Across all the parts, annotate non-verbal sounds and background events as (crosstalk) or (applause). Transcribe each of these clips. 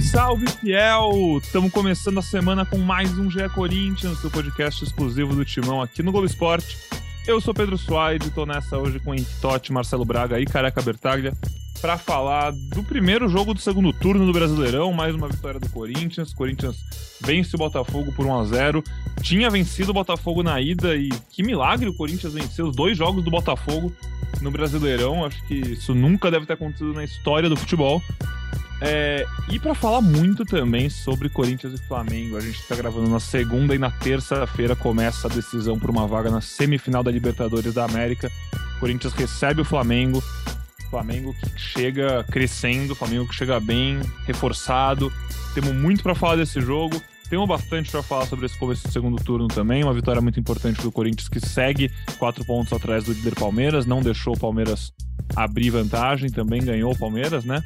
Salve, salve, fiel! Estamos começando a semana com mais um GE Corinthians, seu podcast exclusivo do Timão aqui no Globo Esporte. Eu sou Pedro Suárez e estou nessa hoje com Henrique Totti, Marcelo Braga e Careca Bertaglia para falar do primeiro jogo do segundo turno do Brasileirão, mais uma vitória do Corinthians. Corinthians vence o Botafogo por 1 a 0. Tinha vencido o Botafogo na ida e que milagre o Corinthians venceu os dois jogos do Botafogo no Brasileirão. Acho que isso nunca deve ter acontecido na história do futebol. É, e para falar muito também sobre Corinthians e Flamengo, a gente está gravando na segunda e na terça-feira começa a decisão por uma vaga na semifinal da Libertadores da América. Corinthians recebe o Flamengo, Flamengo que chega crescendo, Flamengo que chega bem, reforçado. Temos muito para falar desse jogo. Temos bastante para falar sobre esse começo do segundo turno também. Uma vitória muito importante do Corinthians que segue quatro pontos atrás do líder Palmeiras, não deixou o Palmeiras abrir vantagem, também ganhou o Palmeiras, né?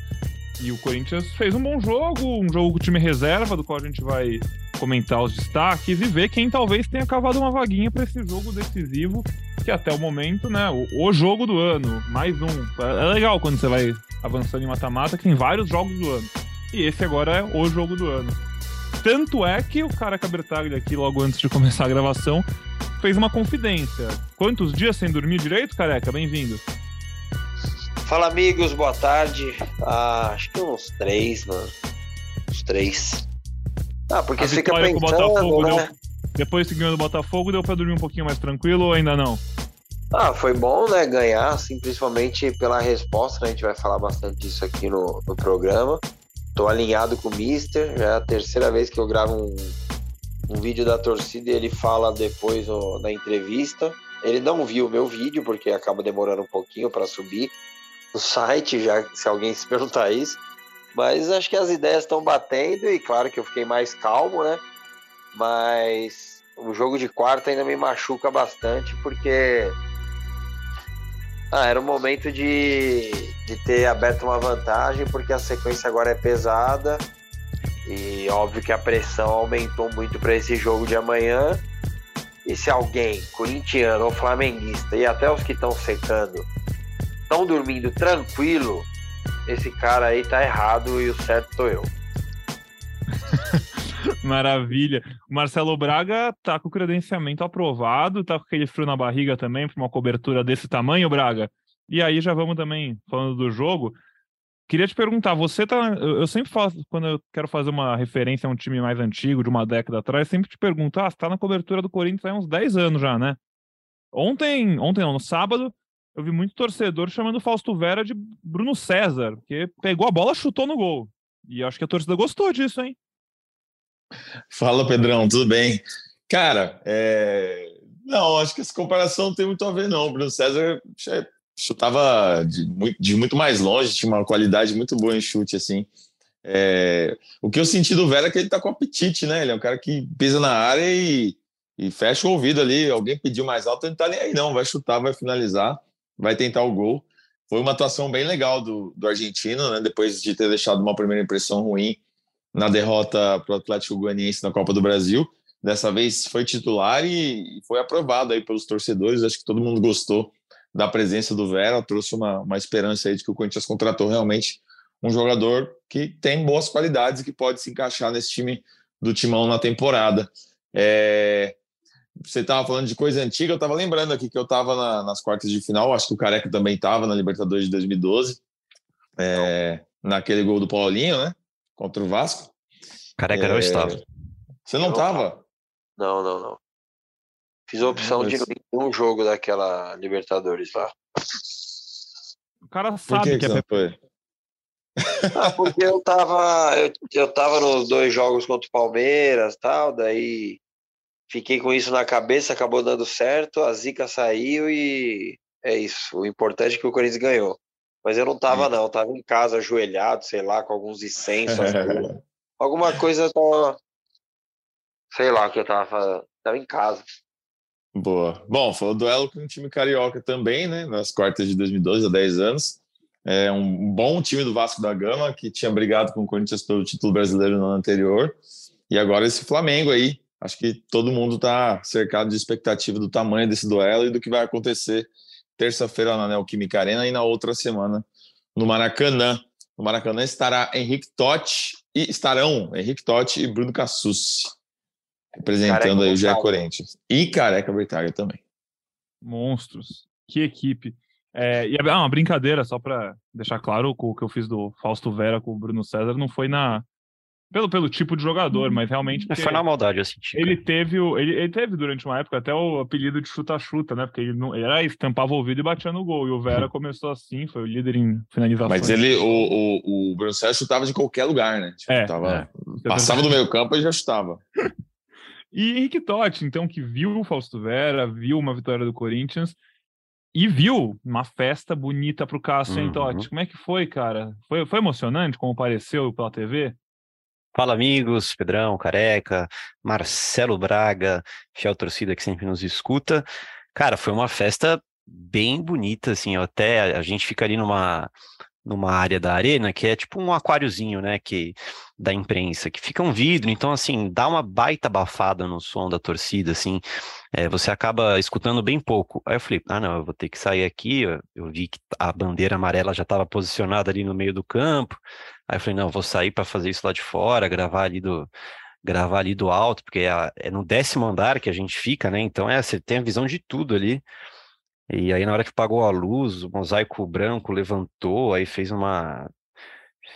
E o Corinthians fez um bom jogo, um jogo com time reserva, do qual a gente vai comentar os destaques e ver quem talvez tenha cavado uma vaguinha para esse jogo decisivo, que até o momento, né, o, o, jogo do ano, mais um. É legal quando você vai avançando em mata-mata, que tem vários jogos do ano. E esse agora é o jogo do ano. Tanto é que o cara Cabertaglia aqui, logo antes de começar a gravação, fez uma confidência. Quantos dias sem dormir direito, careca? Bem-vindo. Fala amigos, boa tarde. Ah, acho que uns três, mano. Uns três. Ah, porque a você fica pensando, Botafogo né? deu, Depois que ganhou do Botafogo, deu pra dormir um pouquinho mais tranquilo ou ainda não? Ah, foi bom, né, ganhar, assim, principalmente pela resposta, né? A gente vai falar bastante disso aqui no, no programa. Tô alinhado com o Mister, já é a terceira vez que eu gravo um, um vídeo da torcida e ele fala depois no, na entrevista. Ele não viu o meu vídeo, porque acaba demorando um pouquinho para subir no site, já se alguém se perguntar isso. Mas acho que as ideias estão batendo e claro que eu fiquei mais calmo, né? Mas o jogo de quarta ainda me machuca bastante porque ah, era o momento de, de ter aberto uma vantagem, porque a sequência agora é pesada e óbvio que a pressão aumentou muito para esse jogo de amanhã. E se alguém, corintiano ou flamenguista, e até os que estão secando, estão dormindo tranquilo, esse cara aí tá errado e o certo sou eu. (laughs) Maravilha. O Marcelo Braga tá com o credenciamento aprovado, tá com aquele frio na barriga também para uma cobertura desse tamanho, Braga. E aí já vamos também falando do jogo. Queria te perguntar, você tá. Eu sempre faço, quando eu quero fazer uma referência a um time mais antigo, de uma década atrás, sempre te pergunto: ah, você tá na cobertura do Corinthians há uns 10 anos já, né? Ontem, ontem não, no sábado, eu vi muito torcedor chamando Fausto Vera de Bruno César, porque pegou a bola, chutou no gol. E acho que a torcida gostou disso, hein? Fala, Pedrão, tudo bem? Cara, é... não, acho que essa comparação não tem muito a ver, não. Bruno César chutava de muito, de muito mais longe, tinha uma qualidade muito boa em chute, assim. É... O que eu senti do Vera é que ele tá com apetite, né? Ele é um cara que pisa na área e, e fecha o ouvido ali. Alguém pediu mais alto, ele não tá nem aí, não. Vai chutar, vai finalizar vai tentar o gol. Foi uma atuação bem legal do, do argentino, né? Depois de ter deixado uma primeira impressão ruim na derrota para o Atlético Goianiense na Copa do Brasil. Dessa vez foi titular e foi aprovado aí pelos torcedores. Acho que todo mundo gostou da presença do Vera, trouxe uma, uma esperança aí de que o Corinthians contratou realmente um jogador que tem boas qualidades e que pode se encaixar nesse time do Timão na temporada. É, você estava falando de coisa antiga, eu estava lembrando aqui que eu estava na, nas quartas de final, acho que o Careca também estava na Libertadores de 2012, é, naquele gol do Paulinho, né? Contra o Vasco. Careca é, não estava. Você não estava? Não, não, não. Fiz a opção de um jogo daquela Libertadores lá. O cara sabe que, que, é foi? Ah, porque eu tava, eu, eu tava nos dois jogos contra o Palmeiras tal, daí Fiquei com isso na cabeça, acabou dando certo, a zica saiu e é isso. O importante é que o Corinthians ganhou. Mas eu não tava, não, eu tava em casa ajoelhado, sei lá, com alguns incensos. (laughs) alguma coisa tava. sei lá o que eu tava fazendo. Tava em casa. Boa. Bom, foi o duelo com o time carioca também, né? Nas quartas de 2012, há 10 anos. É um bom time do Vasco da Gama, que tinha brigado com o Corinthians pelo título brasileiro no ano anterior. E agora esse Flamengo aí. Acho que todo mundo está cercado de expectativa do tamanho desse duelo e do que vai acontecer terça-feira na Neoquímica Arena e na outra semana no Maracanã. No Maracanã estará Henrique Totti e estarão Henrique Totti e Bruno Cassucci representando Careca aí o Gé Corinthians. E Careca Bertaga também. Monstros. Que equipe. É, e é uma brincadeira, só para deixar claro, o que eu fiz do Fausto Vera com o Bruno César não foi na. Pelo, pelo tipo de jogador, mas realmente. Foi na maldade, eu senti. Ele teve, o, ele, ele teve durante uma época até o apelido de chuta-chuta, né? Porque ele, não, ele era tampava o ouvido e batia no gol. E o Vera começou assim, foi o líder em finalização. Mas ele, o, o, o Bruno César chutava de qualquer lugar, né? Tipo, é, tava, é. Passava do meio campo e já chutava. (laughs) E Henrique Totti, então, que viu o Fausto Vera, viu uma vitória do Corinthians e viu uma festa bonita para o Cássio, hein, Totti? Uhum. Como é que foi, cara? Foi, foi emocionante, como pareceu pela TV? Fala, amigos, Pedrão, Careca, Marcelo Braga, fiel torcida que sempre nos escuta. Cara, foi uma festa bem bonita, assim, até a gente fica ali numa numa área da arena que é tipo um aquáriozinho, né, que da imprensa, que fica um vidro, então assim, dá uma baita abafada no som da torcida, assim, é, você acaba escutando bem pouco. Aí eu falei, ah não, eu vou ter que sair aqui, eu vi que a bandeira amarela já estava posicionada ali no meio do campo, aí eu falei, não, eu vou sair para fazer isso lá de fora, gravar ali do gravar ali do alto, porque é, é no décimo andar que a gente fica, né, então é, você tem a visão de tudo ali, e aí, na hora que apagou a luz, o mosaico branco levantou, aí fez uma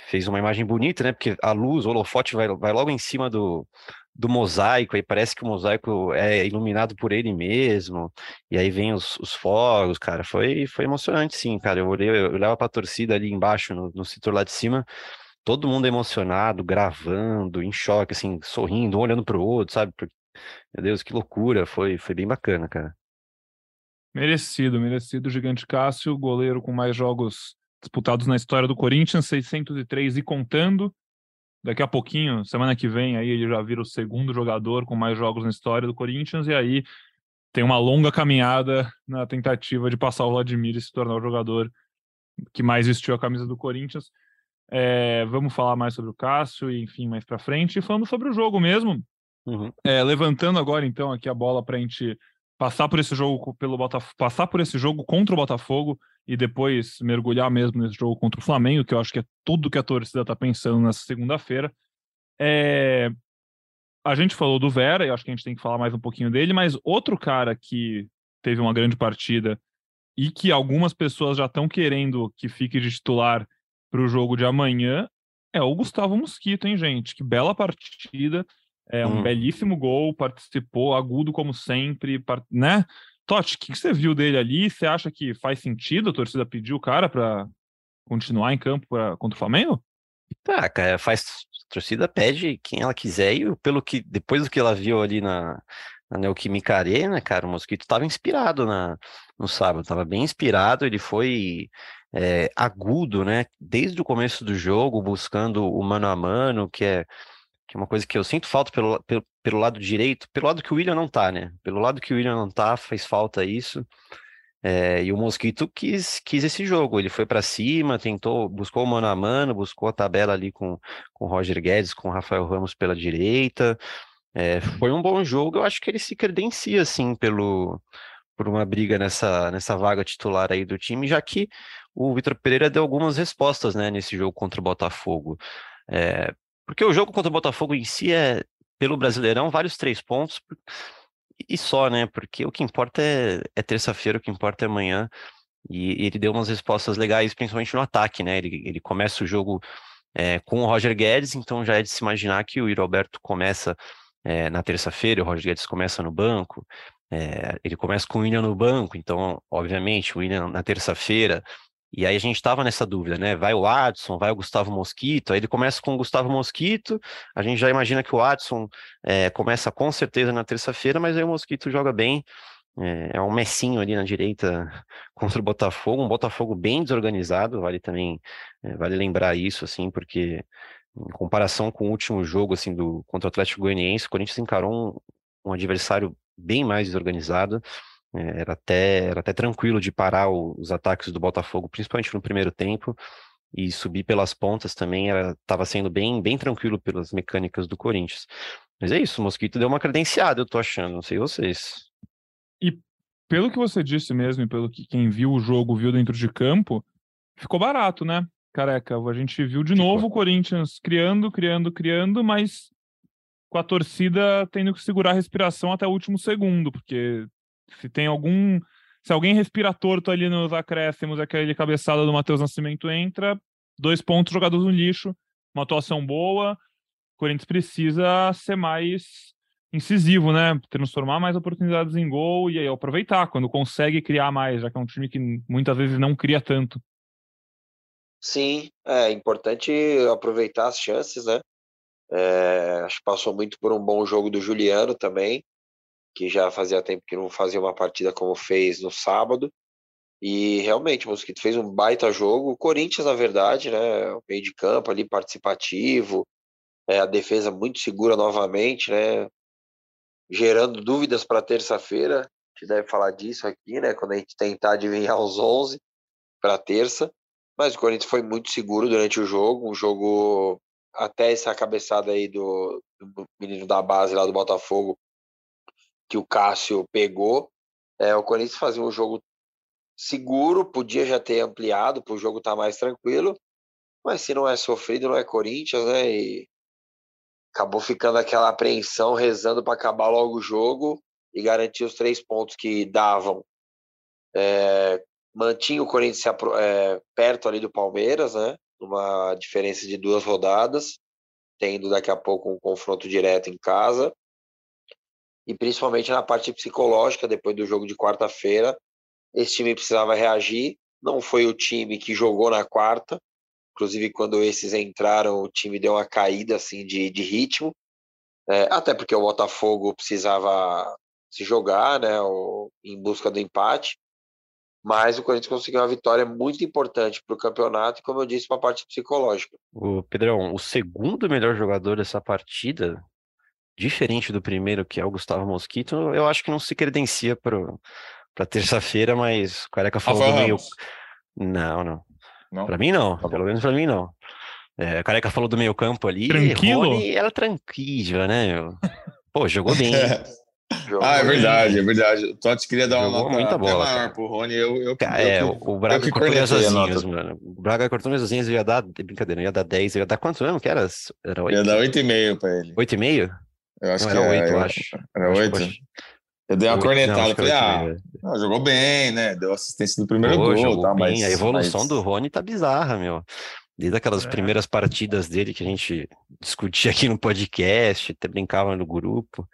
fez uma imagem bonita, né? Porque a luz, o holofote vai, vai logo em cima do, do mosaico, aí parece que o mosaico é iluminado por ele mesmo, e aí vem os, os fogos, cara, foi, foi emocionante, sim, cara, eu olhei, eu olhava pra torcida ali embaixo, no, no setor lá de cima, todo mundo emocionado, gravando, em choque, assim, sorrindo, um olhando pro outro, sabe, meu Deus, que loucura, foi, foi bem bacana, cara. Merecido, merecido. Gigante Cássio, goleiro com mais jogos disputados na história do Corinthians, 603 e contando. Daqui a pouquinho, semana que vem, aí ele já vira o segundo jogador com mais jogos na história do Corinthians, e aí tem uma longa caminhada na tentativa de passar o Vladimir e se tornar o jogador que mais vestiu a camisa do Corinthians. É, vamos falar mais sobre o Cássio e, enfim, mais para frente. E falando sobre o jogo mesmo, uhum. é, levantando agora, então, aqui a bola para a gente passar por esse jogo pelo Botafogo, passar por esse jogo contra o Botafogo e depois mergulhar mesmo nesse jogo contra o Flamengo, que eu acho que é tudo que a torcida está pensando nessa segunda-feira. É... A gente falou do Vera, e acho que a gente tem que falar mais um pouquinho dele, mas outro cara que teve uma grande partida e que algumas pessoas já estão querendo que fique de titular para o jogo de amanhã é o Gustavo Mosquito, hein, gente? Que bela partida. É um hum. belíssimo gol, participou, agudo como sempre, né? Totti, o que, você viu dele ali? Você acha que faz sentido a torcida pedir o cara para continuar em campo pra, contra o Flamengo? Tá, cara, faz. A torcida pede quem ela quiser, e pelo que depois do que ela viu ali na, na Neoquímica Arena, cara, o Mosquito estava inspirado na, no sábado, estava bem inspirado, ele foi é, agudo, né? Desde o começo do jogo, buscando o mano a mano, que é que é uma coisa que eu sinto falta pelo, pelo, pelo lado direito, pelo lado que o William não tá, né? Pelo lado que o William não tá, faz falta isso. É, e o Mosquito quis, quis esse jogo, ele foi para cima, tentou, buscou o mano a mano, buscou a tabela ali com, com o Roger Guedes, com o Rafael Ramos pela direita. É, foi um bom jogo, eu acho que ele se credencia, assim, pelo, por uma briga nessa, nessa vaga titular aí do time, já que o Vitor Pereira deu algumas respostas, né, nesse jogo contra o Botafogo. É, porque o jogo contra o Botafogo em si é, pelo Brasileirão, vários três pontos e só, né? Porque o que importa é, é terça-feira, o que importa é amanhã. E ele deu umas respostas legais, principalmente no ataque, né? Ele, ele começa o jogo é, com o Roger Guedes, então já é de se imaginar que o Roberto começa é, na terça-feira, o Roger Guedes começa no banco, é, ele começa com o William no banco, então, obviamente, o William na terça-feira e aí a gente estava nessa dúvida, né? Vai o Adson, vai o Gustavo Mosquito. Aí ele começa com o Gustavo Mosquito. A gente já imagina que o Adson é, começa com certeza na terça-feira, mas aí o Mosquito joga bem. É, é, um messinho ali na direita (laughs) contra o Botafogo, um Botafogo bem desorganizado. Vale também, é, vale lembrar isso, assim, porque Em comparação com o último jogo, assim, do, contra o Atlético Goianiense, o Corinthians encarou um, um adversário bem mais desorganizado, era, até, era até tranquilo de parar os ataques do Botafogo, principalmente no primeiro tempo, e subir pelas pontas também estava sendo bem, bem tranquilo pelas mecânicas do Corinthians. Mas é isso, o Mosquito deu uma credenciada, eu tô achando, não sei vocês. E pelo que você disse mesmo, e pelo que quem viu o jogo viu dentro de campo, ficou barato, né? Careca, a gente viu de ficou. novo o Corinthians criando, criando, criando, mas com a torcida tendo que segurar a respiração até o último segundo, porque se tem algum. Se alguém respira torto ali nos acréscimos, aquele cabeçada do Matheus Nascimento entra, dois pontos jogados no lixo, uma atuação boa. O Corinthians precisa ser mais incisivo, né? Transformar mais oportunidades em gol e aí aproveitar quando consegue criar mais, já que é um time que muitas vezes não cria tanto. Sim, é importante aproveitar as chances, né? É, acho que passou muito por um bom jogo do Juliano também que já fazia tempo que não fazia uma partida como fez no sábado. E realmente, o Mosquito fez um baita jogo. O Corinthians, na verdade, né? O meio de campo ali participativo, é, a defesa muito segura novamente, né? Gerando dúvidas para terça-feira. A gente deve falar disso aqui, né? Quando a gente tentar adivinhar os 11 para terça. Mas o Corinthians foi muito seguro durante o jogo. Um jogo até essa cabeçada aí do, do menino da base lá do Botafogo que o Cássio pegou. É, o Corinthians fazia um jogo seguro, podia já ter ampliado para o jogo estar tá mais tranquilo, mas se não é sofrido, não é Corinthians, né? E acabou ficando aquela apreensão, rezando para acabar logo o jogo e garantir os três pontos que davam. É, mantinha o Corinthians é, perto ali do Palmeiras, né? Uma diferença de duas rodadas, tendo daqui a pouco um confronto direto em casa e principalmente na parte psicológica, depois do jogo de quarta-feira, esse time precisava reagir. Não foi o time que jogou na quarta, inclusive quando esses entraram, o time deu uma caída assim de, de ritmo, é, até porque o Botafogo precisava se jogar, né, o, em busca do empate. Mas o Corinthians conseguiu uma vitória muito importante para o campeonato e, como eu disse, para a parte psicológica. O Pedrão, o segundo melhor jogador dessa partida diferente do primeiro, que é o Gustavo Mosquito, eu acho que não se credencia para terça-feira, mas o Careca falou Rafael do meio. Não, não. não? Para mim, não. Tá Pelo menos para mim, não. É, o Careca falou do meio campo ali. Tranquilo? Rony era tranquila, né? Meu? Pô, jogou bem. (laughs) ah, é verdade, é verdade. O Totti queria dar Jogou uma nota muita bola, maior pro Rony. Eu, eu, cara, eu, é, eu, o Braga cortou minhas asinhas, mano. O Braga cortou minhas asinhas, ia dar, brincadeira, ia dar 10, ia dar quanto mesmo que era? Era 8? Ia dar 8,5 pra ele. 8,5? Eu acho não, que era oito, é, eu acho. Era oito? Eu dei uma 8, cornetada, falei, ah, não, jogou bem, né? Deu assistência do primeiro Pô, gol, tá? Mas a evolução mas... do Rony tá bizarra, meu. Desde aquelas é. primeiras partidas dele que a gente discutia aqui no podcast, até brincava no grupo.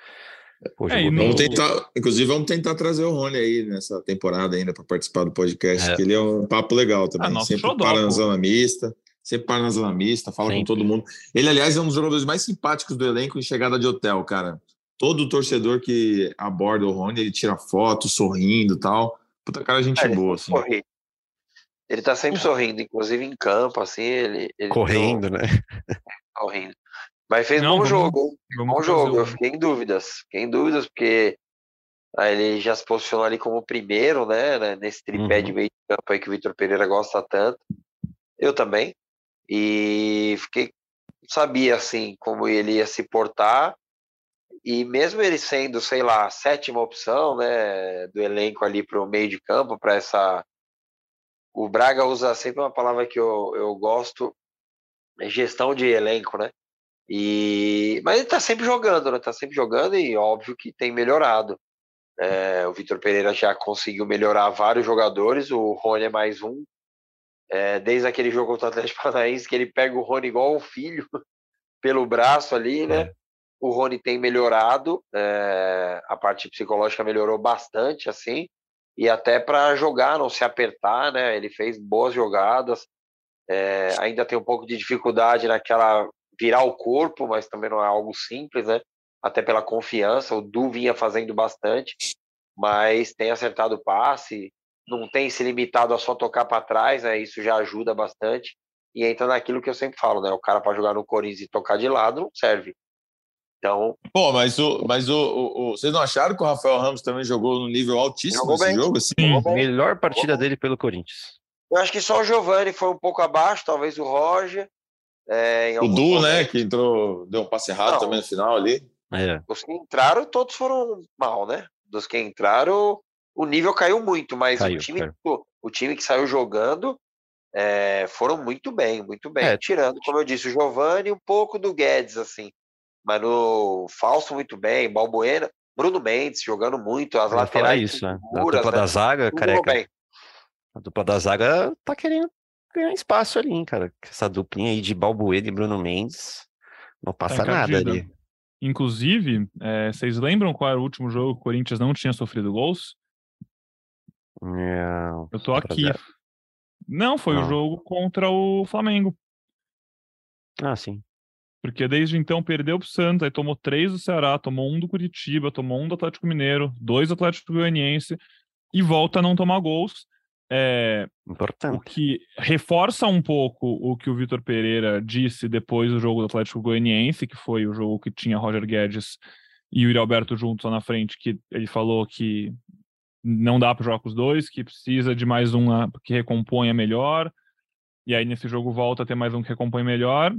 Pô, é, no... vamos tentar, inclusive, vamos tentar trazer o Rony aí nessa temporada ainda para participar do podcast, é. que ele é um papo legal também. Ah, Sempre xodó, para na zona mista sempre para na zona mista, fala sempre. com todo mundo. Ele, aliás, é um dos jogadores mais simpáticos do elenco em chegada de hotel, cara. Todo torcedor que aborda o Rony, ele tira foto, sorrindo e tal. Puta cara, gente é, boa, assim. Ele tá sempre sorrindo, inclusive em campo, assim, ele... ele correndo, não... né? (laughs) correndo. Mas fez não, bom vamos, jogo, vamos bom jogo. Eu fiquei em dúvidas, fiquei em dúvidas, porque aí ele já se posicionou ali como primeiro, né, né nesse tripé uhum. de meio de campo aí que o Vitor Pereira gosta tanto. Eu também. E fiquei sabia assim como ele ia se portar e mesmo ele sendo, sei lá, a sétima opção, né, do elenco ali para o meio de campo, para essa o Braga usa sempre uma palavra que eu, eu gosto, é gestão de elenco, né? E mas ele está sempre jogando, né? Tá sempre jogando e óbvio que tem melhorado. É, o Vitor Pereira já conseguiu melhorar vários jogadores, o Rony é mais um, é, desde aquele jogo contra o Atlético Paranaense, que ele pega o Rony igual o filho (laughs) pelo braço ali, né? É. O Rony tem melhorado, é, a parte psicológica melhorou bastante, assim, e até para jogar, não se apertar, né? Ele fez boas jogadas, é, ainda tem um pouco de dificuldade naquela virar o corpo, mas também não é algo simples, né? Até pela confiança, o Du vinha fazendo bastante, mas tem acertado o passe, não tem se limitado a só tocar para trás, né? Isso já ajuda bastante. e entra naquilo que eu sempre falo, né? O cara para jogar no Corinthians e tocar de lado não serve. Então. Pô, mas, o, mas o, o, o, vocês não acharam que o Rafael Ramos também jogou no nível altíssimo nesse bem. jogo? Assim? Sim, melhor partida dele pelo Corinthians. Eu acho que só o Giovani foi um pouco abaixo, talvez o Roger. É, o Du, né, que entrou, deu um passe errado não, também no final ali. É. Os que entraram, todos foram mal, né? Dos que entraram, o nível caiu muito, mas caiu, o, time, o time que saiu jogando é, foram muito bem, muito bem. É. Tirando, como eu disse, o Giovani e um pouco do Guedes, assim. Mas no falso muito bem, Balbuena, Bruno Mendes jogando muito, as laterais. isso, né? A dupla né? da zaga, Tudo careca. Bem. A dupla da zaga tá querendo ganhar espaço ali, cara. Essa duplinha aí de Balbuena e Bruno Mendes não tá passa tá nada ali. Inclusive, é, vocês lembram qual era o último jogo que o Corinthians não tinha sofrido gols? Não. Eu tô aqui. Não, foi não. o jogo contra o Flamengo. Ah, sim. Porque desde então perdeu pro Santos, aí tomou três do Ceará, tomou um do Curitiba, tomou um do Atlético Mineiro, dois do Atlético Goianiense e volta a não tomar gols. É, Importante. O que reforça um pouco o que o Vitor Pereira disse depois do jogo do Atlético Goianiense, que foi o jogo que tinha Roger Guedes e o Yuri Alberto juntos lá na frente, que ele falou que não dá para jogar com os dois, que precisa de mais um que recomponha melhor. E aí nesse jogo volta a ter mais um que recompõe melhor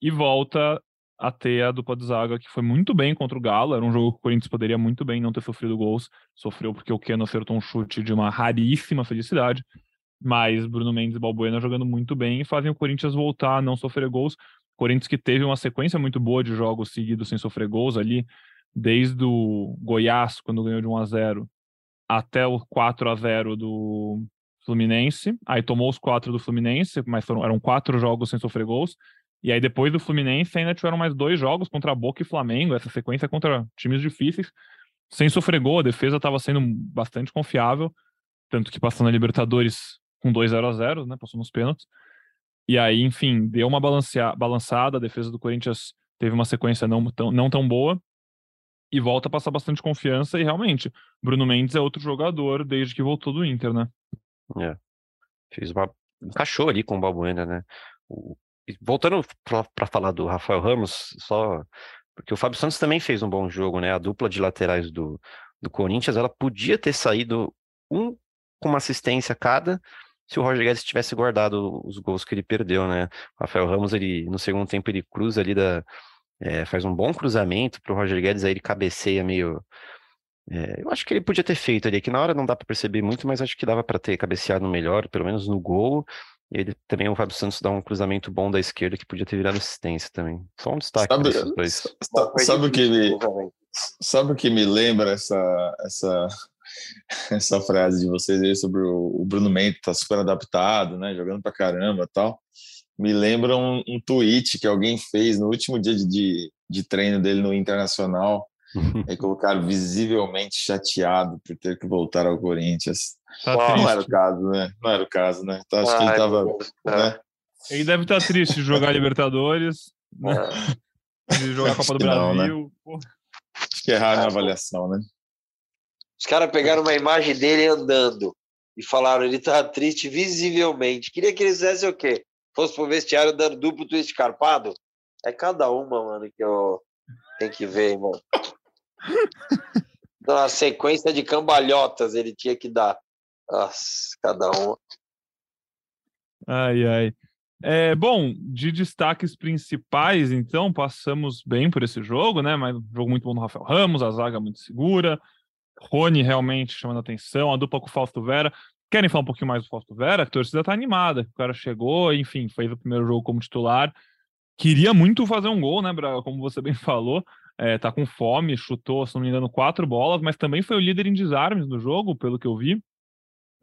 e volta a ter a dupla de zaga que foi muito bem contra o Galo. Era um jogo que o Corinthians poderia muito bem não ter sofrido gols. Sofreu porque o Keno acertou um chute de uma raríssima felicidade. Mas Bruno Mendes e Balbuena jogando muito bem e fazem o Corinthians voltar a não sofrer gols. Corinthians que teve uma sequência muito boa de jogos seguidos sem sofrer gols ali, desde o Goiás, quando ganhou de 1 a 0 até o 4 a 0 do Fluminense. Aí tomou os quatro do Fluminense, mas foram, eram quatro jogos sem sofrer gols. E aí, depois do Fluminense, ainda tiveram mais dois jogos contra Boca e Flamengo, essa sequência contra times difíceis, sem sofrer gol. A defesa estava sendo bastante confiável, tanto que passando a Libertadores com 2 0 a 0 né? Passou nos pênaltis. E aí, enfim, deu uma balançada. A defesa do Corinthians teve uma sequência não tão, não tão boa e volta a passar bastante confiança. E realmente, Bruno Mendes é outro jogador desde que voltou do Inter, né? É. Fez uma. Encaixou ali com o Balbuena, né? Voltando para falar do Rafael Ramos, só porque o Fábio Santos também fez um bom jogo, né? A dupla de laterais do, do Corinthians, ela podia ter saído um com uma assistência cada, se o Roger Guedes tivesse guardado os gols que ele perdeu, né? O Rafael Ramos, ele no segundo tempo ele cruza ali da é, faz um bom cruzamento para o Roger Guedes, aí ele cabeceia meio é, eu acho que ele podia ter feito ali, que na hora não dá para perceber muito, mas acho que dava para ter cabeceado melhor, pelo menos no gol. E ele também, o Fábio Santos dá um cruzamento bom da esquerda que podia ter virado assistência também. Só um destaque sabe, desses dois. Sabe, o que me, sabe o que me lembra essa, essa, (laughs) essa frase de vocês aí sobre o, o Bruno Mendes tá super adaptado, né? Jogando pra caramba tal. Me lembra um, um tweet que alguém fez no último dia de, de, de treino dele no Internacional. e (laughs) colocaram visivelmente chateado por ter que voltar ao Corinthians. Tá não era o caso, né? Não era o caso, né? Então, acho Ai, que ele tava. Né? Ele deve estar tá triste de jogar Libertadores, né? É. de jogar a Copa do Brasil. Não, né? Acho que erraram na avaliação, né? Os caras pegaram uma imagem dele andando e falaram ele tá triste visivelmente. Queria que ele fizesse o quê? Fosse pro vestiário dando duplo twist carpado? É cada uma, mano, que eu tenho que ver, irmão. (laughs) Uma sequência de cambalhotas ele tinha que dar. Nossa, cada um. Ai, ai. É, bom, de destaques principais, então, passamos bem por esse jogo, né? Mas um jogo muito bom do Rafael Ramos, a zaga muito segura. Rony realmente chamando atenção, a dupla com o Fausto Vera. Querem falar um pouquinho mais do Fausto Vera? A torcida tá animada. O cara chegou, enfim, fez o primeiro jogo como titular. Queria muito fazer um gol, né, Braga? Como você bem (laughs) falou. É, tá com fome, chutou, se não me engano, quatro bolas, mas também foi o líder em desarmes do jogo, pelo que eu vi.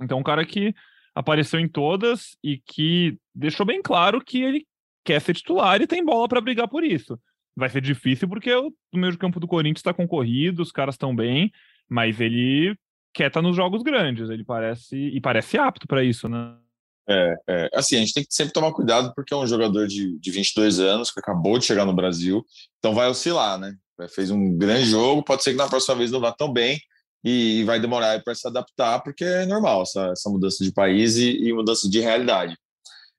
Então, um cara que apareceu em todas e que deixou bem claro que ele quer ser titular e tem bola para brigar por isso. Vai ser difícil porque o meio campo do Corinthians está concorrido, os caras estão bem, mas ele quer estar nos jogos grandes, ele parece e parece apto para isso, né? É, é, assim, a gente tem que sempre tomar cuidado porque é um jogador de, de 22 anos que acabou de chegar no Brasil, então vai oscilar, né? Fez um grande jogo, pode ser que na próxima vez não vá tão bem, e vai demorar para se adaptar, porque é normal essa, essa mudança de país e, e, mudança de realidade.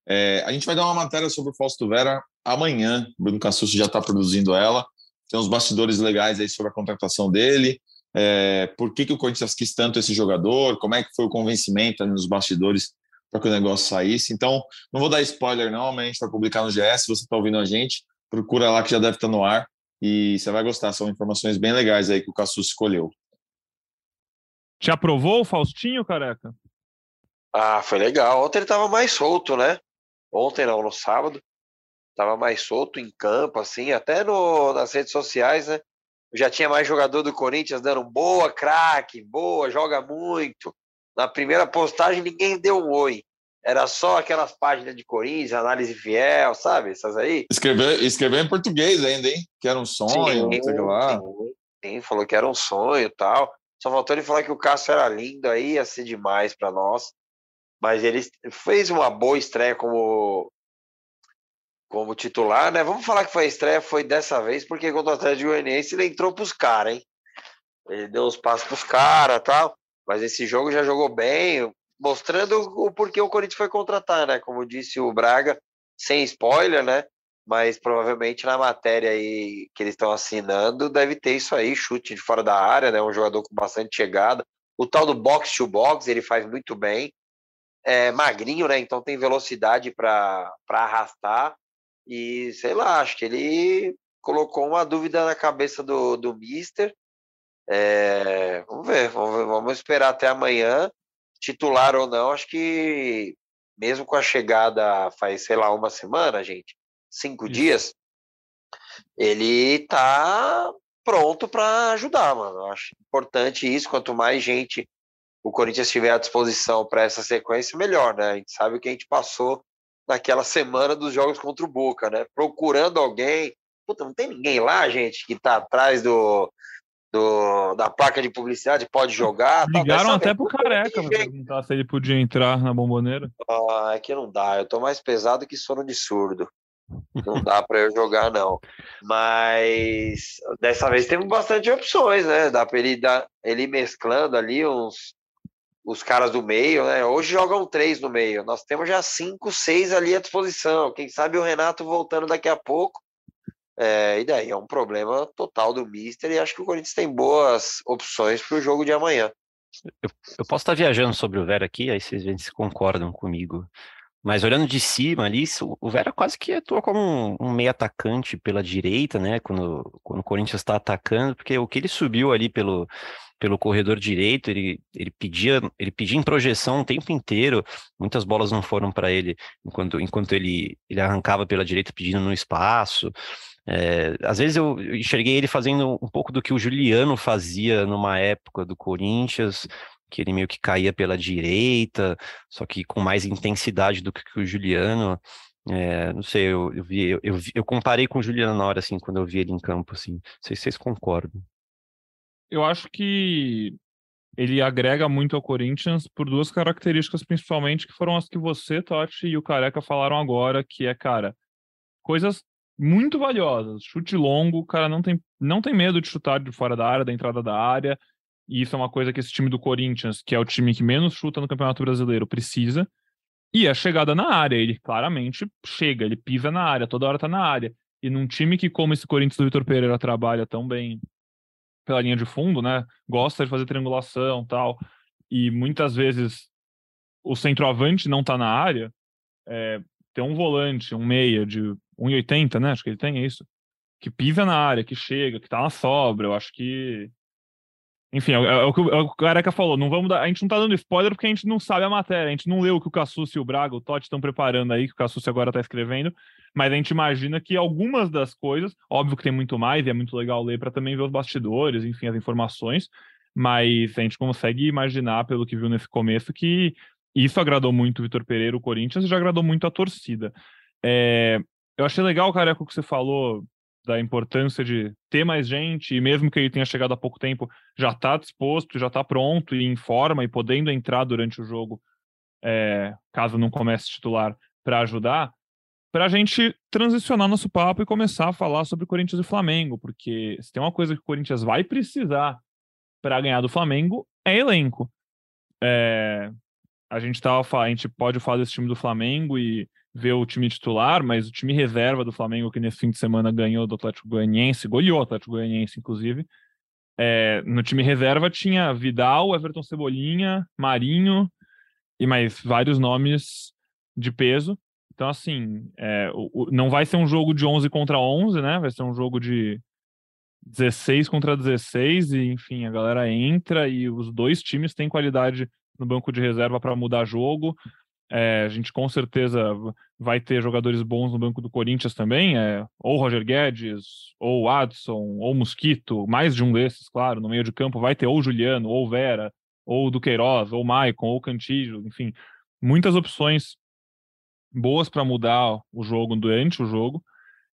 É, a gente vai dar uma matéria sobre o Fausto Vera amanhã. Bruno Cassucci já está produzindo ela. Tem uns bastidores legais aí sobre a contratação dele. É, por que, que o Corinthians quis tanto esse jogador? Como é que foi o convencimento nos bastidores para que o negócio saísse? Então, não vou dar spoiler, não, mas a gente vai publicar no GS. Se você está ouvindo a gente, procura lá que já deve estar tá no ar e você vai gostar. São informações bem legais aí que o Cassus escolheu. Te aprovou o Faustinho, careca? Ah, foi legal. Ontem ele estava mais solto, né? Ontem não, no sábado. Tava mais solto em campo, assim, até no, nas redes sociais, né? Já tinha mais jogador do Corinthians dando boa, craque, boa, joga muito. Na primeira postagem ninguém deu um oi. Era só aquelas páginas de Corinthians, análise fiel, sabe? Essas aí. Escreveu, escreveu em português ainda, hein? Que era um sonho, sim, sei lá. Sim, falou que era um sonho e tal. Só faltou ele falar que o Cássio era lindo aí, ia ser demais para nós. Mas ele fez uma boa estreia como como titular, né? Vamos falar que foi a estreia, foi dessa vez, porque contra o Atlético Goianiense ele entrou pros caras, hein? Ele deu os passos pros caras tal. Mas esse jogo já jogou bem, mostrando o porquê o Corinthians foi contratar, né? Como disse o Braga, sem spoiler, né? Mas provavelmente na matéria aí que eles estão assinando deve ter isso aí, chute de fora da área, né? Um jogador com bastante chegada. O tal do box to box ele faz muito bem. É magrinho, né? Então tem velocidade para arrastar. E sei lá, acho que ele colocou uma dúvida na cabeça do, do Mister. É, vamos ver, vamos, vamos esperar até amanhã, titular ou não. Acho que mesmo com a chegada faz, sei lá, uma semana, gente, cinco Isso. dias, ele tá pronto para ajudar, mano. Acho importante isso. Quanto mais gente o Corinthians tiver à disposição para essa sequência, melhor, né? A gente sabe o que a gente passou naquela semana dos jogos contra o Boca, né? Procurando alguém. Puta, não tem ninguém lá, gente, que tá atrás do, do da placa de publicidade, pode jogar. Tá Ligaram tá, até pro Careca pra perguntar se ele podia entrar na bomboneira. Ah, é que não dá. Eu tô mais pesado que sono de surdo. Não dá para eu jogar, não. Mas dessa vez temos bastante opções, né? Dá para ele, dar, ele ir mesclando ali uns, os caras do meio, né? Hoje jogam três no meio. Nós temos já cinco, seis ali à disposição. Quem sabe o Renato voltando daqui a pouco. É, e daí é um problema total do Mister e acho que o Corinthians tem boas opções para o jogo de amanhã. Eu, eu, posso estar viajando sobre o Vera aqui, aí vocês veem se concordam comigo. Mas olhando de cima ali, o Vera quase que atua como um, um meio atacante pela direita, né? Quando, quando o Corinthians está atacando, porque o que ele subiu ali pelo, pelo corredor direito, ele, ele pedia ele pedia em projeção o tempo inteiro, muitas bolas não foram para ele enquanto, enquanto ele, ele arrancava pela direita pedindo no espaço. É, às vezes eu enxerguei ele fazendo um pouco do que o Juliano fazia numa época do Corinthians, que ele meio que caía pela direita, só que com mais intensidade do que o Juliano. É, não sei, eu, eu vi, eu, eu, comparei com o Juliano na hora, assim, quando eu vi ele em campo, assim. Não sei se vocês concordam. Eu acho que ele agrega muito ao Corinthians por duas características, principalmente, que foram as que você, Totti, e o Careca falaram agora, que é, cara, coisas muito valiosas. Chute longo, o cara não tem, não tem medo de chutar de fora da área, da entrada da área. E isso é uma coisa que esse time do Corinthians, que é o time que menos chuta no Campeonato Brasileiro, precisa. E a chegada na área, ele claramente chega, ele pisa na área, toda hora tá na área. E num time que, como esse Corinthians do Vitor Pereira trabalha tão bem pela linha de fundo, né? Gosta de fazer triangulação tal. E muitas vezes o centroavante não tá na área. É, tem um volante, um meia de 1,80, né? Acho que ele tem isso. Que pisa na área, que chega, que tá na sobra. Eu acho que enfim, é, é, o que o, é Careca falou. Não vamos dar, a gente não tá dando spoiler porque a gente não sabe a matéria. A gente não leu o que o Cassus e o Braga, o Totti estão preparando aí, que o Cassus agora tá escrevendo. Mas a gente imagina que algumas das coisas, óbvio que tem muito mais, e é muito legal ler para também ver os bastidores, enfim, as informações. Mas a gente consegue imaginar, pelo que viu nesse começo, que isso agradou muito o Vitor Pereira, o Corinthians, e já agradou muito a torcida. É, eu achei legal, Careca, o que você falou da importância de ter mais gente, e mesmo que ele tenha chegado há pouco tempo, já está disposto, já está pronto e em forma e podendo entrar durante o jogo, é, caso não comece titular, para ajudar, para a gente transicionar nosso papo e começar a falar sobre Corinthians e Flamengo, porque se tem uma coisa que o Corinthians vai precisar para ganhar do Flamengo, é elenco. É, a gente tava, a gente pode falar desse time do Flamengo e ver o time titular, mas o time reserva do Flamengo, que nesse fim de semana ganhou do Atlético Goianiense, goleou o Atlético Goianiense, inclusive. É, no time reserva tinha Vidal, Everton Cebolinha, Marinho e mais vários nomes de peso. Então, assim, é, o, o, não vai ser um jogo de 11 contra 11, né? Vai ser um jogo de 16 contra 16 e, enfim, a galera entra e os dois times têm qualidade no banco de reserva para mudar jogo. É, a gente com certeza vai ter jogadores bons no banco do Corinthians também, é, ou Roger Guedes, ou Adson, ou Mosquito, mais de um desses, claro. No meio de campo vai ter ou Juliano, ou Vera, ou Duqueiroz, ou Maicon, ou Cantillo, enfim, muitas opções boas para mudar o jogo durante o jogo.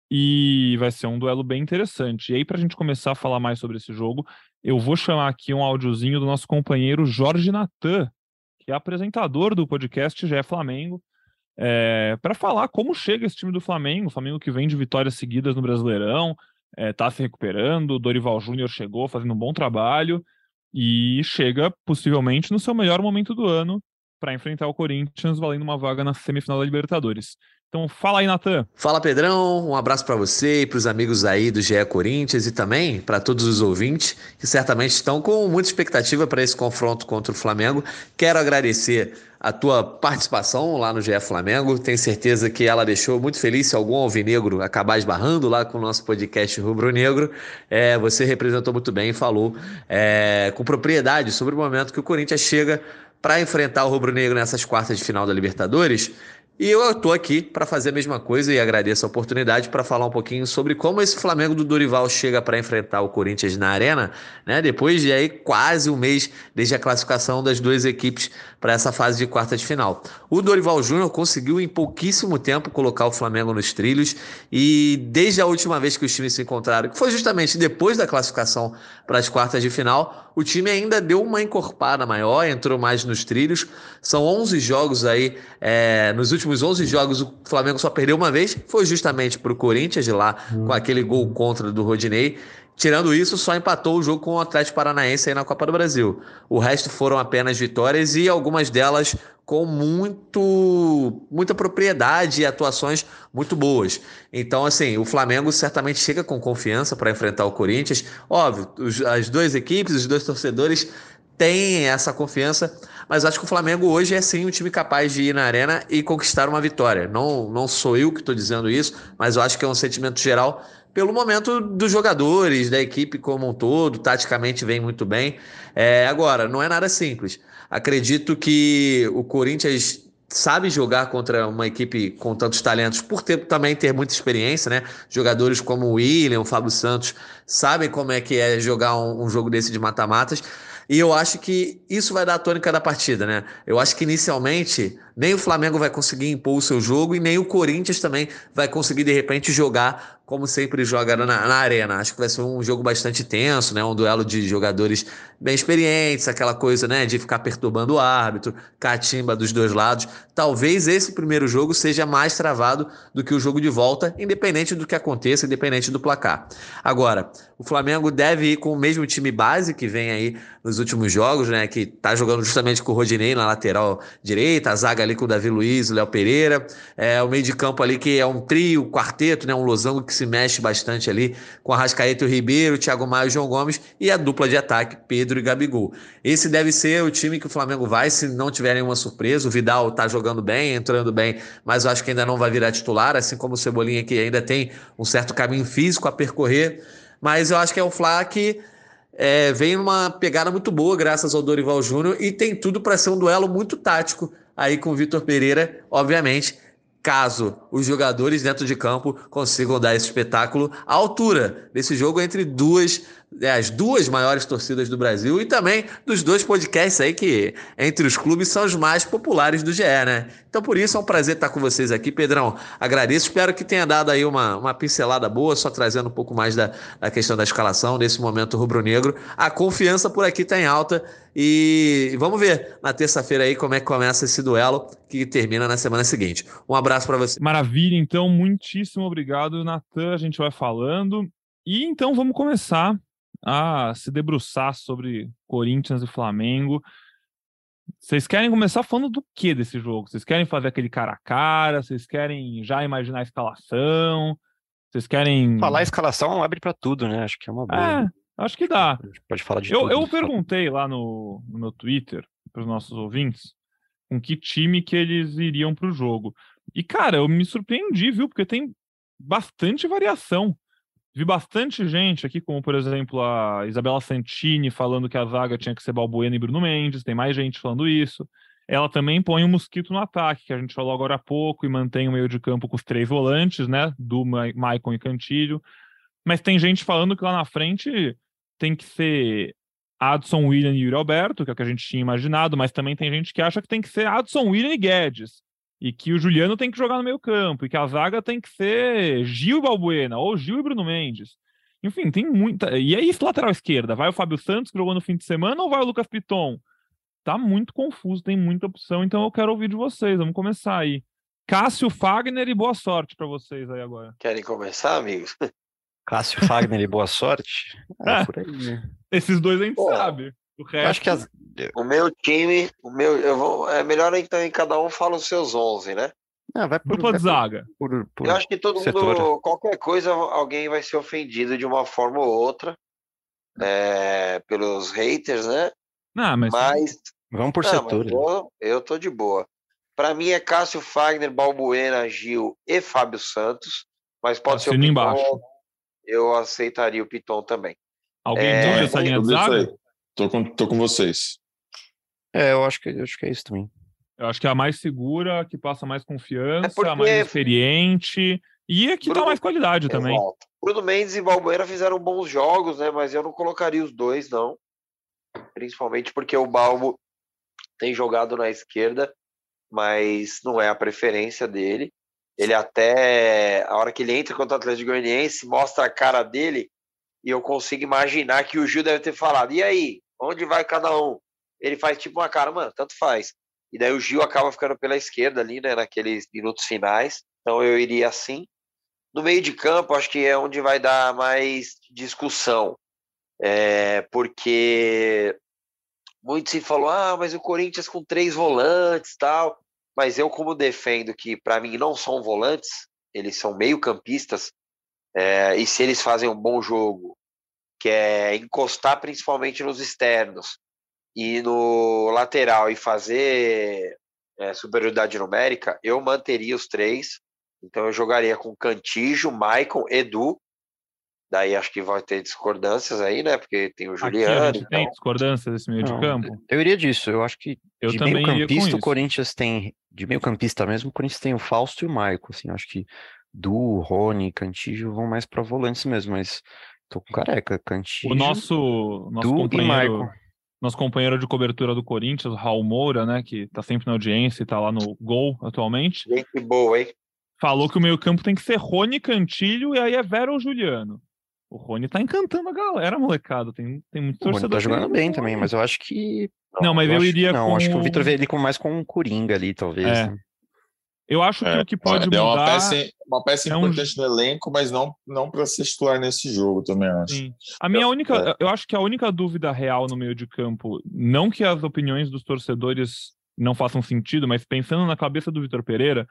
E vai ser um duelo bem interessante. E aí, para a gente começar a falar mais sobre esse jogo, eu vou chamar aqui um áudiozinho do nosso companheiro Jorge Natan, que é apresentador do podcast é Flamengo, é, para falar como chega esse time do Flamengo, o Flamengo que vem de vitórias seguidas no Brasileirão, está é, se recuperando, Dorival Júnior chegou fazendo um bom trabalho e chega possivelmente no seu melhor momento do ano para enfrentar o Corinthians valendo uma vaga na semifinal da Libertadores. Então fala aí, Natan. Fala, Pedrão. Um abraço para você e para os amigos aí do GE Corinthians e também para todos os ouvintes que certamente estão com muita expectativa para esse confronto contra o Flamengo. Quero agradecer a tua participação lá no GE Flamengo. Tenho certeza que ela deixou muito feliz se algum alvinegro acabar esbarrando lá com o nosso podcast Rubro Negro. É, você representou muito bem e falou é, com propriedade sobre o momento que o Corinthians chega para enfrentar o Rubro Negro nessas quartas de final da Libertadores. E eu estou aqui para fazer a mesma coisa e agradeço a oportunidade para falar um pouquinho sobre como esse Flamengo do Dorival chega para enfrentar o Corinthians na Arena, né? Depois de aí quase um mês desde a classificação das duas equipes para essa fase de quarta de final. O Dorival Júnior conseguiu em pouquíssimo tempo colocar o Flamengo nos trilhos e desde a última vez que os times se encontraram, que foi justamente depois da classificação para as quartas de final, o time ainda deu uma encorpada maior, entrou mais nos trilhos. São 11 jogos aí é, nos últimos últimos 11 jogos o Flamengo só perdeu uma vez, foi justamente para o Corinthians, de lá, com aquele gol contra do Rodinei. Tirando isso, só empatou o jogo com o Atlético Paranaense aí na Copa do Brasil. O resto foram apenas vitórias e algumas delas com muito muita propriedade e atuações muito boas. Então, assim, o Flamengo certamente chega com confiança para enfrentar o Corinthians. Óbvio, os, as duas equipes, os dois torcedores têm essa confiança, mas acho que o Flamengo hoje é sim um time capaz de ir na arena e conquistar uma vitória. Não, não sou eu que estou dizendo isso, mas eu acho que é um sentimento geral pelo momento dos jogadores, da equipe como um todo, taticamente vem muito bem. É, agora, não é nada simples. Acredito que o Corinthians sabe jogar contra uma equipe com tantos talentos, por ter, também ter muita experiência, né? Jogadores como o William, o Fábio Santos, sabem como é que é jogar um, um jogo desse de mata-matas. E eu acho que isso vai dar a tônica da partida, né? Eu acho que inicialmente nem o Flamengo vai conseguir impor o seu jogo e nem o Corinthians também vai conseguir, de repente, jogar como sempre joga na, na, arena. Acho que vai ser um jogo bastante tenso, né? Um duelo de jogadores bem experientes, aquela coisa, né? De ficar perturbando o árbitro, catimba dos dois lados. Talvez esse primeiro jogo seja mais travado do que o jogo de volta, independente do que aconteça, independente do placar. Agora, o Flamengo deve ir com o mesmo time base que vem aí nos últimos jogos, né? Que tá jogando justamente com o Rodinei na lateral direita, a zaga ali com o Davi Luiz, o Léo Pereira, é, o meio de campo ali que é um trio, quarteto, né? Um losango que se mexe bastante ali com a Rascaeta e o Ribeiro, Thiago Maia e João Gomes e a dupla de ataque, Pedro e Gabigol. Esse deve ser o time que o Flamengo vai, se não tiver nenhuma surpresa. O Vidal tá jogando bem, entrando bem, mas eu acho que ainda não vai virar titular, assim como o Cebolinha que ainda tem um certo caminho físico a percorrer. Mas eu acho que é um Fla que é, vem numa pegada muito boa, graças ao Dorival Júnior, e tem tudo para ser um duelo muito tático aí com o Vitor Pereira, obviamente, caso os jogadores dentro de campo consigam dar esse espetáculo à altura desse jogo entre duas as duas maiores torcidas do Brasil e também dos dois podcasts aí que entre os clubes são os mais populares do GE, né? Então por isso é um prazer estar com vocês aqui, Pedrão. Agradeço, espero que tenha dado aí uma, uma pincelada boa, só trazendo um pouco mais da, da questão da escalação nesse momento rubro-negro. A confiança por aqui está em alta e vamos ver na terça-feira aí como é que começa esse duelo que termina na semana seguinte. Um abraço para você. Maravilha, então, muitíssimo obrigado, Natan. A gente vai falando. E então vamos começar a se debruçar sobre Corinthians e Flamengo. Vocês querem começar falando do que desse jogo? Vocês querem fazer aquele cara a cara? Vocês querem já imaginar a escalação? Vocês querem. Falar a escalação abre para tudo, né? Acho que é uma boa. É, acho que dá. Pode falar de eu, tudo. Eu perguntei lá no, no meu Twitter para os nossos ouvintes com que time que eles iriam para o jogo. E, cara, eu me surpreendi, viu? Porque tem bastante variação. Vi bastante gente aqui, como por exemplo a Isabela Santini falando que a zaga tinha que ser Balbuena e Bruno Mendes, tem mais gente falando isso. Ela também põe o um mosquito no ataque, que a gente falou agora há pouco, e mantém o meio de campo com os três volantes, né? Do Maicon e Cantilho. Mas tem gente falando que lá na frente tem que ser Adson, William e Yuri Alberto, que é o que a gente tinha imaginado, mas também tem gente que acha que tem que ser Adson, William e Guedes e que o Juliano tem que jogar no meio campo, e que a zaga tem que ser Gil e Balbuena, ou Gil e Bruno Mendes. Enfim, tem muita. E é isso, lateral esquerda. Vai o Fábio Santos, que jogou no fim de semana, ou vai o Lucas Piton? Tá muito confuso, tem muita opção, então eu quero ouvir de vocês. Vamos começar aí. Cássio Fagner e boa sorte para vocês aí agora. Querem começar, amigos? Cássio Fagner e boa sorte? É, (laughs) por aí, né? Esses dois a gente Pô, sabe. O resto... Acho que as... O meu time, o meu, eu vou, é melhor então em cada um fala os seus 11, né? Ah, vai por, Dupla de zaga. Por, por, eu acho que todo setor. mundo, qualquer coisa, alguém vai ser ofendido de uma forma ou outra é, pelos haters, né? Não, mas... mas Vamos por setor. Eu, eu tô de boa. Para mim é Cássio Fagner, Balbuena, Gil e Fábio Santos, mas pode Assino ser o Piton. Embaixo. Eu aceitaria o Piton também. Alguém é, essa linha de zaga? Tô com, tô com vocês. É, eu acho que, eu acho que é isso também. Eu acho que é a mais segura, que passa mais confiança, é porque... a mais experiente e a que Bruno... dá mais qualidade Exato. também. Bruno Mendes e Balbuena fizeram bons jogos, né? Mas eu não colocaria os dois, não. Principalmente porque o Balbo tem jogado na esquerda, mas não é a preferência dele. Ele até, a hora que ele entra contra o Atlético Goianiense, mostra a cara dele e eu consigo imaginar que o Gil deve ter falado, e aí, Onde vai cada um? Ele faz tipo uma cara, mano, tanto faz. E daí o Gil acaba ficando pela esquerda ali, né, naqueles minutos finais. Então eu iria assim. No meio de campo, acho que é onde vai dar mais discussão. É, porque muito se falou, ah, mas o Corinthians com três volantes tal. Mas eu, como defendo que para mim não são volantes, eles são meio-campistas, é, e se eles fazem um bom jogo que é encostar principalmente nos externos e no lateral e fazer é, superioridade numérica, eu manteria os três. Então eu jogaria com Cantijo, Maicon, Edu. Daí acho que vai ter discordâncias aí, né? Porque tem o Juliano. Aqui então... Tem discordâncias nesse meio Não, de campo? Eu iria disso. Eu acho que eu de meio campista o Corinthians tem. De meio campista mesmo, o Corinthians tem o Fausto e o Maicon. Assim, acho que Du, Rony, Cantijo vão mais para volantes mesmo, mas Tô com careca, Cantillo. O nosso, nosso companheiro. Nosso companheiro de cobertura do Corinthians, o Raul Moura, né? Que tá sempre na audiência e tá lá no gol atualmente. Gente boa, hein? Falou que o meio-campo tem que ser Rony Cantilho e aí é Vera ou Juliano. O Rony tá encantando a galera, molecada. Tem, tem muito torcedor. O Rony tá jogando bem também, mas eu acho que. Não, mas eu, eu iria. Não, com... acho que o Vitor vê ele com mais com um Coringa ali, talvez. É. Né? Eu acho que é, o que pode é mudar... Uma peça, uma peça é importante um... no elenco, mas não, não para ser titular nesse jogo, também acho. Sim. A minha única... É. Eu acho que a única dúvida real no meio de campo, não que as opiniões dos torcedores não façam sentido, mas pensando na cabeça do Vitor Pereira,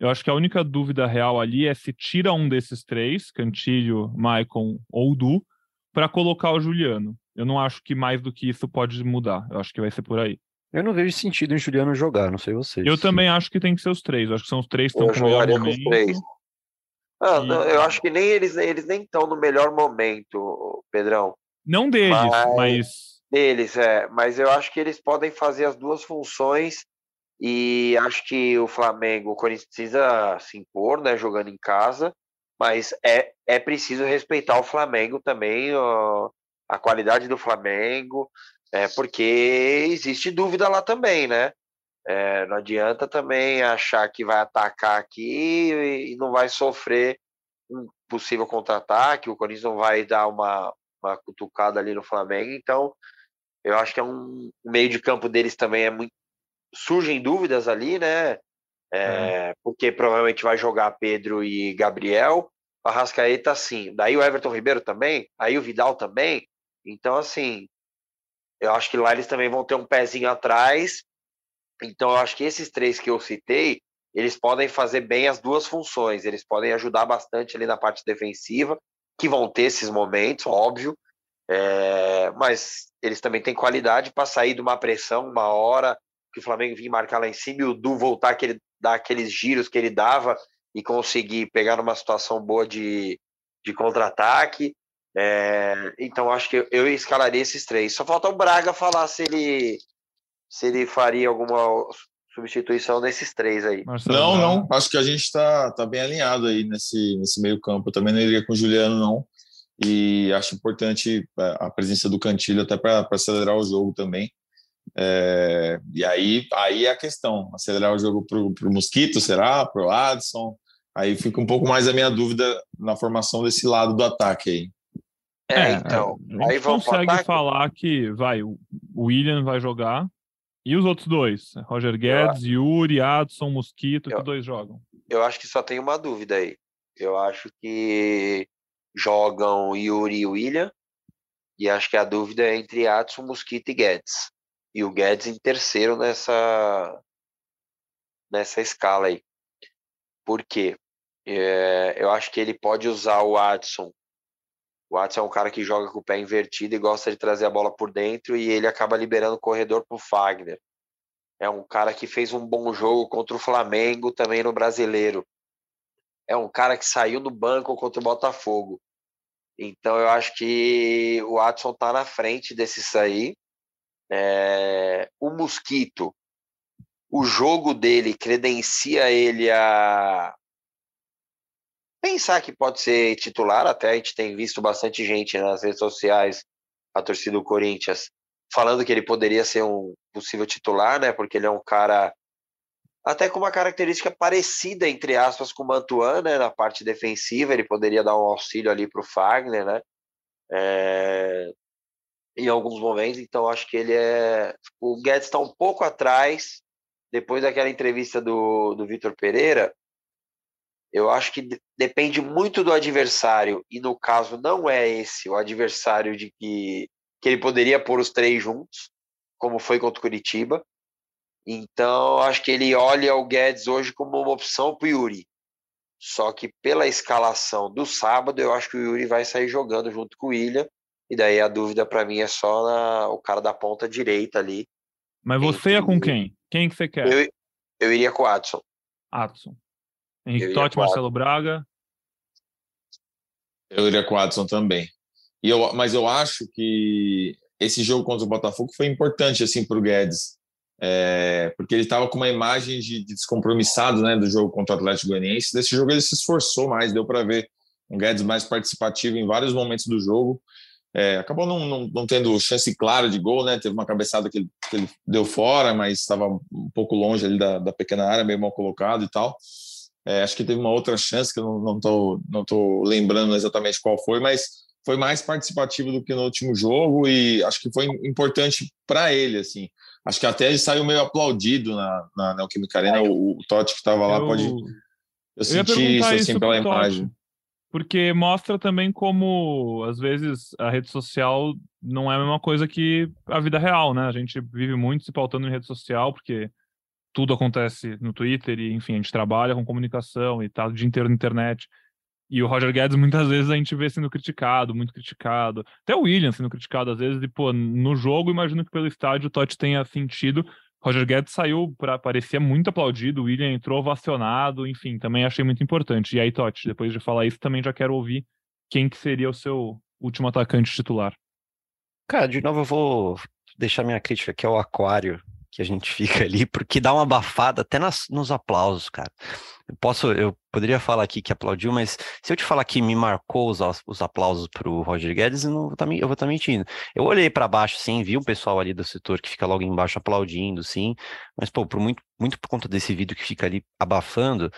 eu acho que a única dúvida real ali é se tira um desses três, Cantilho, Maicon ou Du, para colocar o Juliano. Eu não acho que mais do que isso pode mudar. Eu acho que vai ser por aí. Eu não vejo sentido em Juliano jogar, não sei vocês. Eu também acho que tem que ser os três. Eu acho que são os três que estão com o melhor momento. Com os três. Ah, não, eu acho que nem eles, eles nem estão no melhor momento, Pedrão. Não deles, mas... mas... Deles, é. Mas eu acho que eles podem fazer as duas funções e acho que o Flamengo, o Corinthians precisa se impor, né, jogando em casa, mas é, é preciso respeitar o Flamengo também, ó, a qualidade do Flamengo, é porque existe dúvida lá também, né? É, não adianta também achar que vai atacar aqui e não vai sofrer um possível contra-ataque, o Corinthians não vai dar uma, uma cutucada ali no Flamengo, então eu acho que é um o meio de campo deles também é muito surgem dúvidas ali, né? É, Porque provavelmente vai jogar Pedro e Gabriel, a Rascaeta sim, daí o Everton Ribeiro também, aí o Vidal também, então assim eu acho que lá eles também vão ter um pezinho atrás Então, eu acho que esses três que eu citei, eles podem fazer bem as duas funções. Eles podem ajudar bastante ali na parte defensiva, que vão ter esses momentos, óbvio, é, mas eles também têm qualidade para sair de uma pressão, uma hora que o Flamengo vinha marcar lá em cima e o Du voltar aquele, dar aqueles giros que ele dava e conseguir pegar numa situação boa de, de contra-ataque. É, então acho que eu, escalaria esses três. Só falta o Braga falar se ele se ele faria alguma substituição nesses três aí. Marcelo, não, não. Acho que a gente está tá bem alinhado aí nesse, nesse meio campo. Eu também não iria com o Juliano, não. E acho importante é, a presença do Cantilho até para acelerar o jogo também. É, e aí, aí é a questão: acelerar o jogo para o Mosquito, será? Para o Adson? Aí fica um pouco mais a minha dúvida na formação desse lado do ataque aí. É, então. A gente aí consegue falar que vai, o William vai jogar, e os outros dois? Roger Guedes, eu... Yuri, Adson, Mosquito, eu... que dois jogam? Eu acho que só tem uma dúvida aí. Eu acho que jogam Yuri e William. E acho que a dúvida é entre Adson, Mosquito e Guedes. E o Guedes em terceiro nessa, nessa escala aí. Por quê? É, eu acho que ele pode usar o Adson o Watson é um cara que joga com o pé invertido e gosta de trazer a bola por dentro e ele acaba liberando o corredor para o Fagner. É um cara que fez um bom jogo contra o Flamengo também no Brasileiro. É um cara que saiu do banco contra o Botafogo. Então eu acho que o Watson está na frente desses aí. É... O Mosquito, o jogo dele credencia ele a pensar que pode ser titular, até a gente tem visto bastante gente nas redes sociais, a torcida do Corinthians, falando que ele poderia ser um possível titular, né? Porque ele é um cara até com uma característica parecida, entre aspas, com o Mantuan, né? Na parte defensiva, ele poderia dar um auxílio ali para o Fagner, né? É... Em alguns momentos, então acho que ele é. O Guedes está um pouco atrás, depois daquela entrevista do, do Vitor Pereira, eu acho que depende muito do adversário, e no caso não é esse o adversário de que, que ele poderia pôr os três juntos, como foi contra o Curitiba. Então, acho que ele olha o Guedes hoje como uma opção para o Yuri. Só que pela escalação do sábado, eu acho que o Yuri vai sair jogando junto com o William. E daí a dúvida para mim é só na, o cara da ponta direita ali. Mas você é com quem? Quem que você quer? Eu, eu iria com o Adson. Adson. Henrique Totti, Marcelo Braga. Eu iria com o Adson também. E eu, mas eu acho que esse jogo contra o Botafogo foi importante assim para o Guedes, é, porque ele estava com uma imagem de, de, descompromissado né, do jogo contra o Atlético Goianiense. Desse jogo ele se esforçou mais, deu para ver um Guedes mais participativo em vários momentos do jogo. É, acabou não, não, não, tendo chance clara de gol, né? Teve uma cabeçada que ele, que ele deu fora, mas estava um pouco longe ali da, da pequena área, meio mal colocado e tal. É, acho que teve uma outra chance que eu não estou não tô lembrando exatamente qual foi, mas foi mais participativo do que no último jogo e acho que foi importante para ele, assim. Acho que até ele saiu meio aplaudido na, na Neoquímica Arena, o, o Totti que estava lá eu, pode... Eu, eu senti isso, assim, pela imagem. Porque mostra também como, às vezes, a rede social não é a mesma coisa que a vida real, né? A gente vive muito se pautando em rede social, porque tudo acontece no Twitter e, enfim, a gente trabalha com comunicação e tá o dia inteiro na internet. E o Roger Guedes, muitas (laughs) vezes, a gente vê sendo criticado, muito criticado. Até o William sendo criticado, às vezes, e, pô, no jogo, imagino que pelo estádio o Totti tenha sentido. Roger Guedes saiu para parecer muito aplaudido, o William entrou ovacionado, enfim, também achei muito importante. E aí, Totti, depois de falar isso, também já quero ouvir quem que seria o seu último atacante titular. Cara, de novo eu vou deixar minha crítica aqui ao Aquário, que a gente fica ali, porque dá uma abafada até nas, nos aplausos, cara. Eu posso, eu poderia falar aqui que aplaudiu, mas se eu te falar que me marcou os, os aplausos pro Roger Guedes, eu, não vou tá, eu vou estar tá mentindo. Eu olhei para baixo, sim, vi o pessoal ali do setor que fica logo embaixo aplaudindo, sim, mas, pô, por muito, muito por conta desse vídeo que fica ali abafando,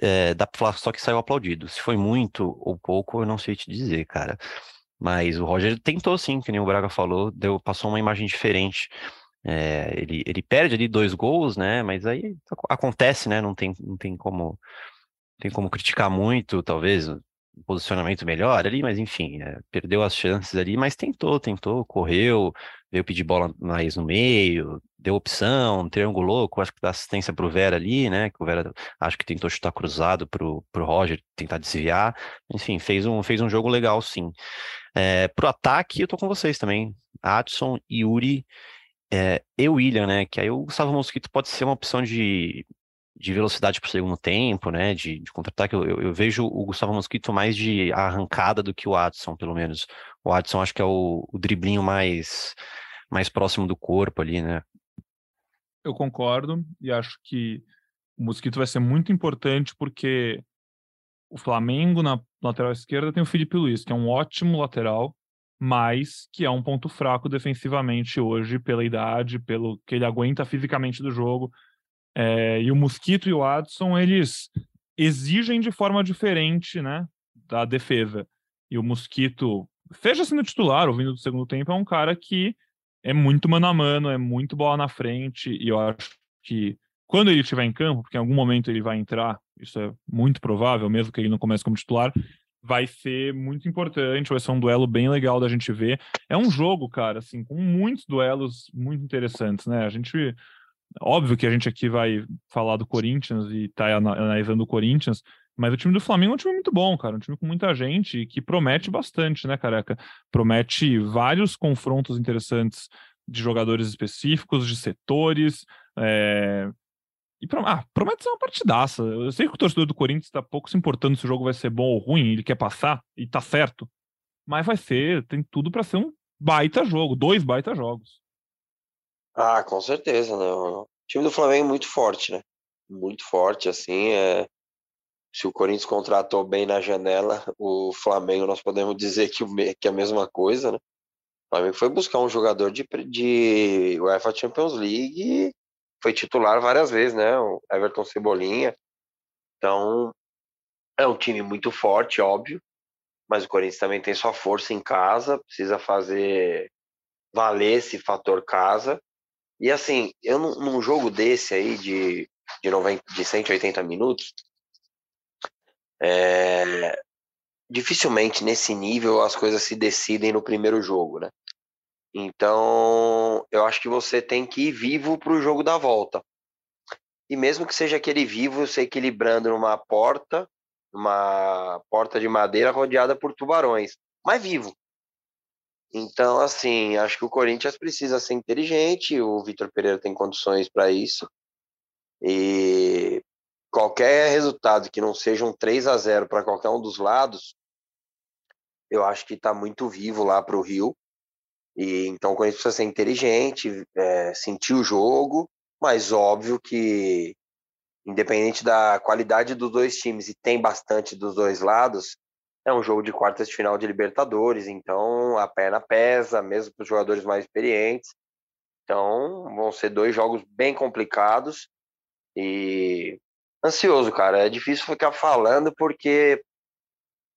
é, dá pra falar só que saiu aplaudido. Se foi muito ou pouco, eu não sei te dizer, cara. Mas o Roger tentou sim, que nem o Braga falou, deu, passou uma imagem diferente. É, ele, ele perde ali dois gols, né? Mas aí acontece, né? Não tem, não tem como tem como criticar muito, talvez. posicionamento melhor ali, mas enfim, é, perdeu as chances ali, mas tentou, tentou, correu, veio pedir bola mais no meio, deu opção, triangulou, acho que dá assistência para o Vera ali, né? Que o Vera acho que tentou chutar cruzado para o Roger tentar desviar. Enfim, fez um, fez um jogo legal, sim. É, pro ataque, eu tô com vocês também. Adson, Yuri é, e William, né? Que aí o Gustavo Mosquito pode ser uma opção de, de velocidade para o segundo tempo, né? De, de contra-ataque. Eu, eu, eu, vejo o Gustavo Mosquito mais de arrancada do que o Adson, pelo menos. O Adson acho que é o, o driblinho mais, mais próximo do corpo ali, né? Eu concordo e acho que o Mosquito vai ser muito importante porque o Flamengo na lateral esquerda tem o Felipe Luiz, que é um ótimo lateral, mas que é um ponto fraco defensivamente hoje pela idade, pelo que ele aguenta fisicamente do jogo. É, e o Mosquito e o Adson, eles exigem de forma diferente, né, da defesa. E o Mosquito, seja sendo titular ou vindo do segundo tempo, é um cara que é muito mano a mano, é muito bola na frente, e eu acho que quando ele estiver em campo, porque em algum momento ele vai entrar, isso é muito provável, mesmo que ele não comece como titular, vai ser muito importante, vai ser um duelo bem legal da gente ver. É um jogo, cara, assim, com muitos duelos muito interessantes, né? A gente óbvio que a gente aqui vai falar do Corinthians e tá analisando o Corinthians, mas o time do Flamengo é um time muito bom, cara. Um time com muita gente que promete bastante, né, careca? Promete vários confrontos interessantes de jogadores específicos, de setores. É... E ah, promete ser uma partidaça. Eu sei que o torcedor do Corinthians está pouco se importando se o jogo vai ser bom ou ruim, ele quer passar, e tá certo. Mas vai ser, tem tudo para ser um baita jogo, dois baita jogos. Ah, com certeza, né? O time do Flamengo é muito forte, né? Muito forte, assim. É se o Corinthians contratou bem na janela, (laughs) o Flamengo nós podemos dizer que, que é a mesma coisa, né? O Flamengo foi buscar um jogador de, de UEFA Champions League foi titular várias vezes, né? O Everton Cebolinha. Então, é um time muito forte, óbvio, mas o Corinthians também tem sua força em casa, precisa fazer valer esse fator casa. E assim, eu num jogo desse aí de, de, 90, de 180 minutos, é, dificilmente nesse nível as coisas se decidem no primeiro jogo, né? Então, eu acho que você tem que ir vivo para o jogo da volta. E mesmo que seja aquele vivo se equilibrando numa porta, uma porta de madeira rodeada por tubarões, mas vivo. Então, assim, acho que o Corinthians precisa ser inteligente, o Vitor Pereira tem condições para isso. E qualquer resultado que não seja um 3 a 0 para qualquer um dos lados, eu acho que está muito vivo lá para o Rio. E então o Corinthians precisa ser inteligente, é, sentir o jogo, mas óbvio que independente da qualidade dos dois times e tem bastante dos dois lados, é um jogo de quartas de final de Libertadores, então a perna pesa, mesmo para os jogadores mais experientes. Então vão ser dois jogos bem complicados e ansioso, cara. É difícil ficar falando porque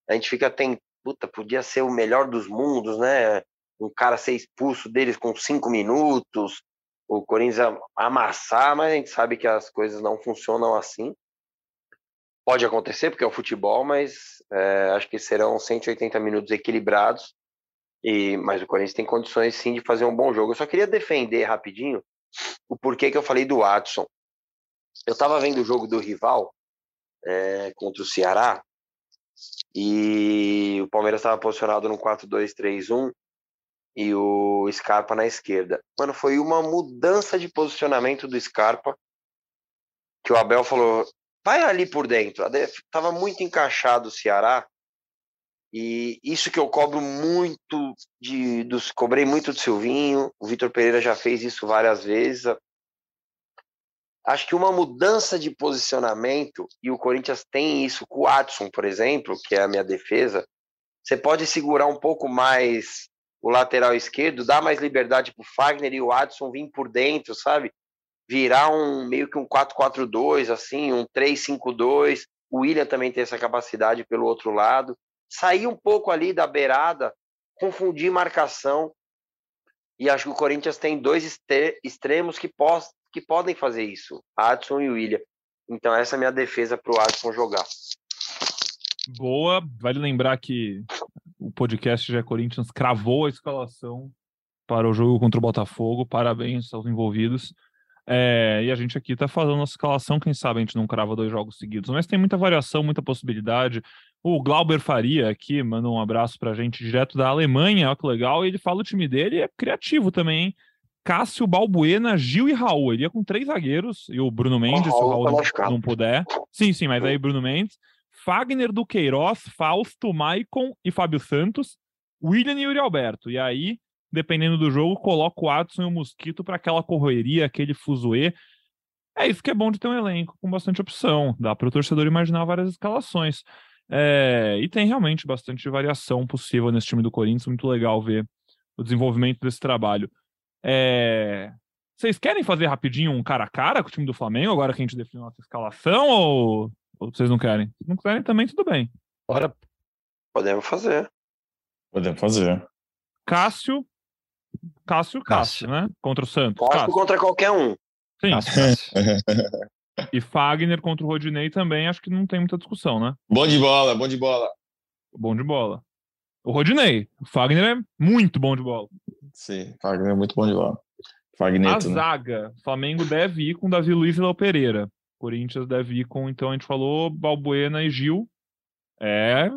a gente fica tem puta, podia ser o melhor dos mundos, né? Um cara ser expulso deles com cinco minutos, o Corinthians amassar, mas a gente sabe que as coisas não funcionam assim. Pode acontecer, porque é o futebol, mas é, acho que serão 180 minutos equilibrados. E, mas o Corinthians tem condições sim de fazer um bom jogo. Eu só queria defender rapidinho o porquê que eu falei do Watson. Eu estava vendo o jogo do rival é, contra o Ceará e o Palmeiras estava posicionado no 4-2-3-1 e o Scarpa na esquerda. Mano, foi uma mudança de posicionamento do Scarpa que o Abel falou: vai ali por dentro. Tava muito encaixado o Ceará. E isso que eu cobro muito de dos cobrei muito do Silvinho, o Vitor Pereira já fez isso várias vezes. Acho que uma mudança de posicionamento, e o Corinthians tem isso com o Watson, por exemplo, que é a minha defesa, você pode segurar um pouco mais o lateral esquerdo, dar mais liberdade para o Fagner e o Watson vir por dentro, sabe? virar um meio que um 4-4-2, assim, um 3-5-2. O William também tem essa capacidade pelo outro lado. Sair um pouco ali da beirada, confundir marcação. E acho que o Corinthians tem dois extremos que, pos que podem fazer isso, Adson e William. Então essa é a minha defesa para o Adson jogar. Boa. Vale lembrar que o podcast já Corinthians cravou a escalação para o jogo contra o Botafogo. Parabéns aos envolvidos. É, e a gente aqui está fazendo nossa escalação, quem sabe a gente não crava dois jogos seguidos, mas tem muita variação, muita possibilidade. O Glauber Faria aqui manda um abraço para a gente direto da Alemanha, olha que legal, e ele fala o time dele é criativo também, hein? Cássio, Balbuena, Gil e Raul. Ele ia com três zagueiros, e o Bruno Mendes, se o Raul não, não puder. Sim, sim, mas aí Bruno Mendes. Fagner do Queiroz, Fausto, Maicon e Fábio Santos, William e Yuri Alberto. E aí dependendo do jogo, coloca o Adson e o Mosquito para aquela correria, aquele fuzuê. É isso que é bom de ter um elenco com bastante opção. Dá para o torcedor imaginar várias escalações. É, e tem realmente bastante variação possível nesse time do Corinthians. Muito legal ver o desenvolvimento desse trabalho. É, vocês querem fazer rapidinho um cara a cara com o time do Flamengo, agora que a gente definiu nossa escalação, ou, ou vocês não querem? Se não querem também, tudo bem. Bora. Podemos fazer. Podemos fazer. Cássio, Cássio, Cássio, Cássio, né? Contra o Santos. Cássio, Cássio. contra qualquer um. Sim. Cássio, (laughs) e Fagner contra o Rodinei também, acho que não tem muita discussão, né? Bom de bola, bom de bola. Bom de bola. O Rodinei. O Fagner é muito bom de bola. Sim, Fagner é muito bom de bola. Fagner. A né? zaga, Flamengo deve ir com Davi Luiz e Léo Pereira. Corinthians deve ir com, então a gente falou, Balbuena e Gil. É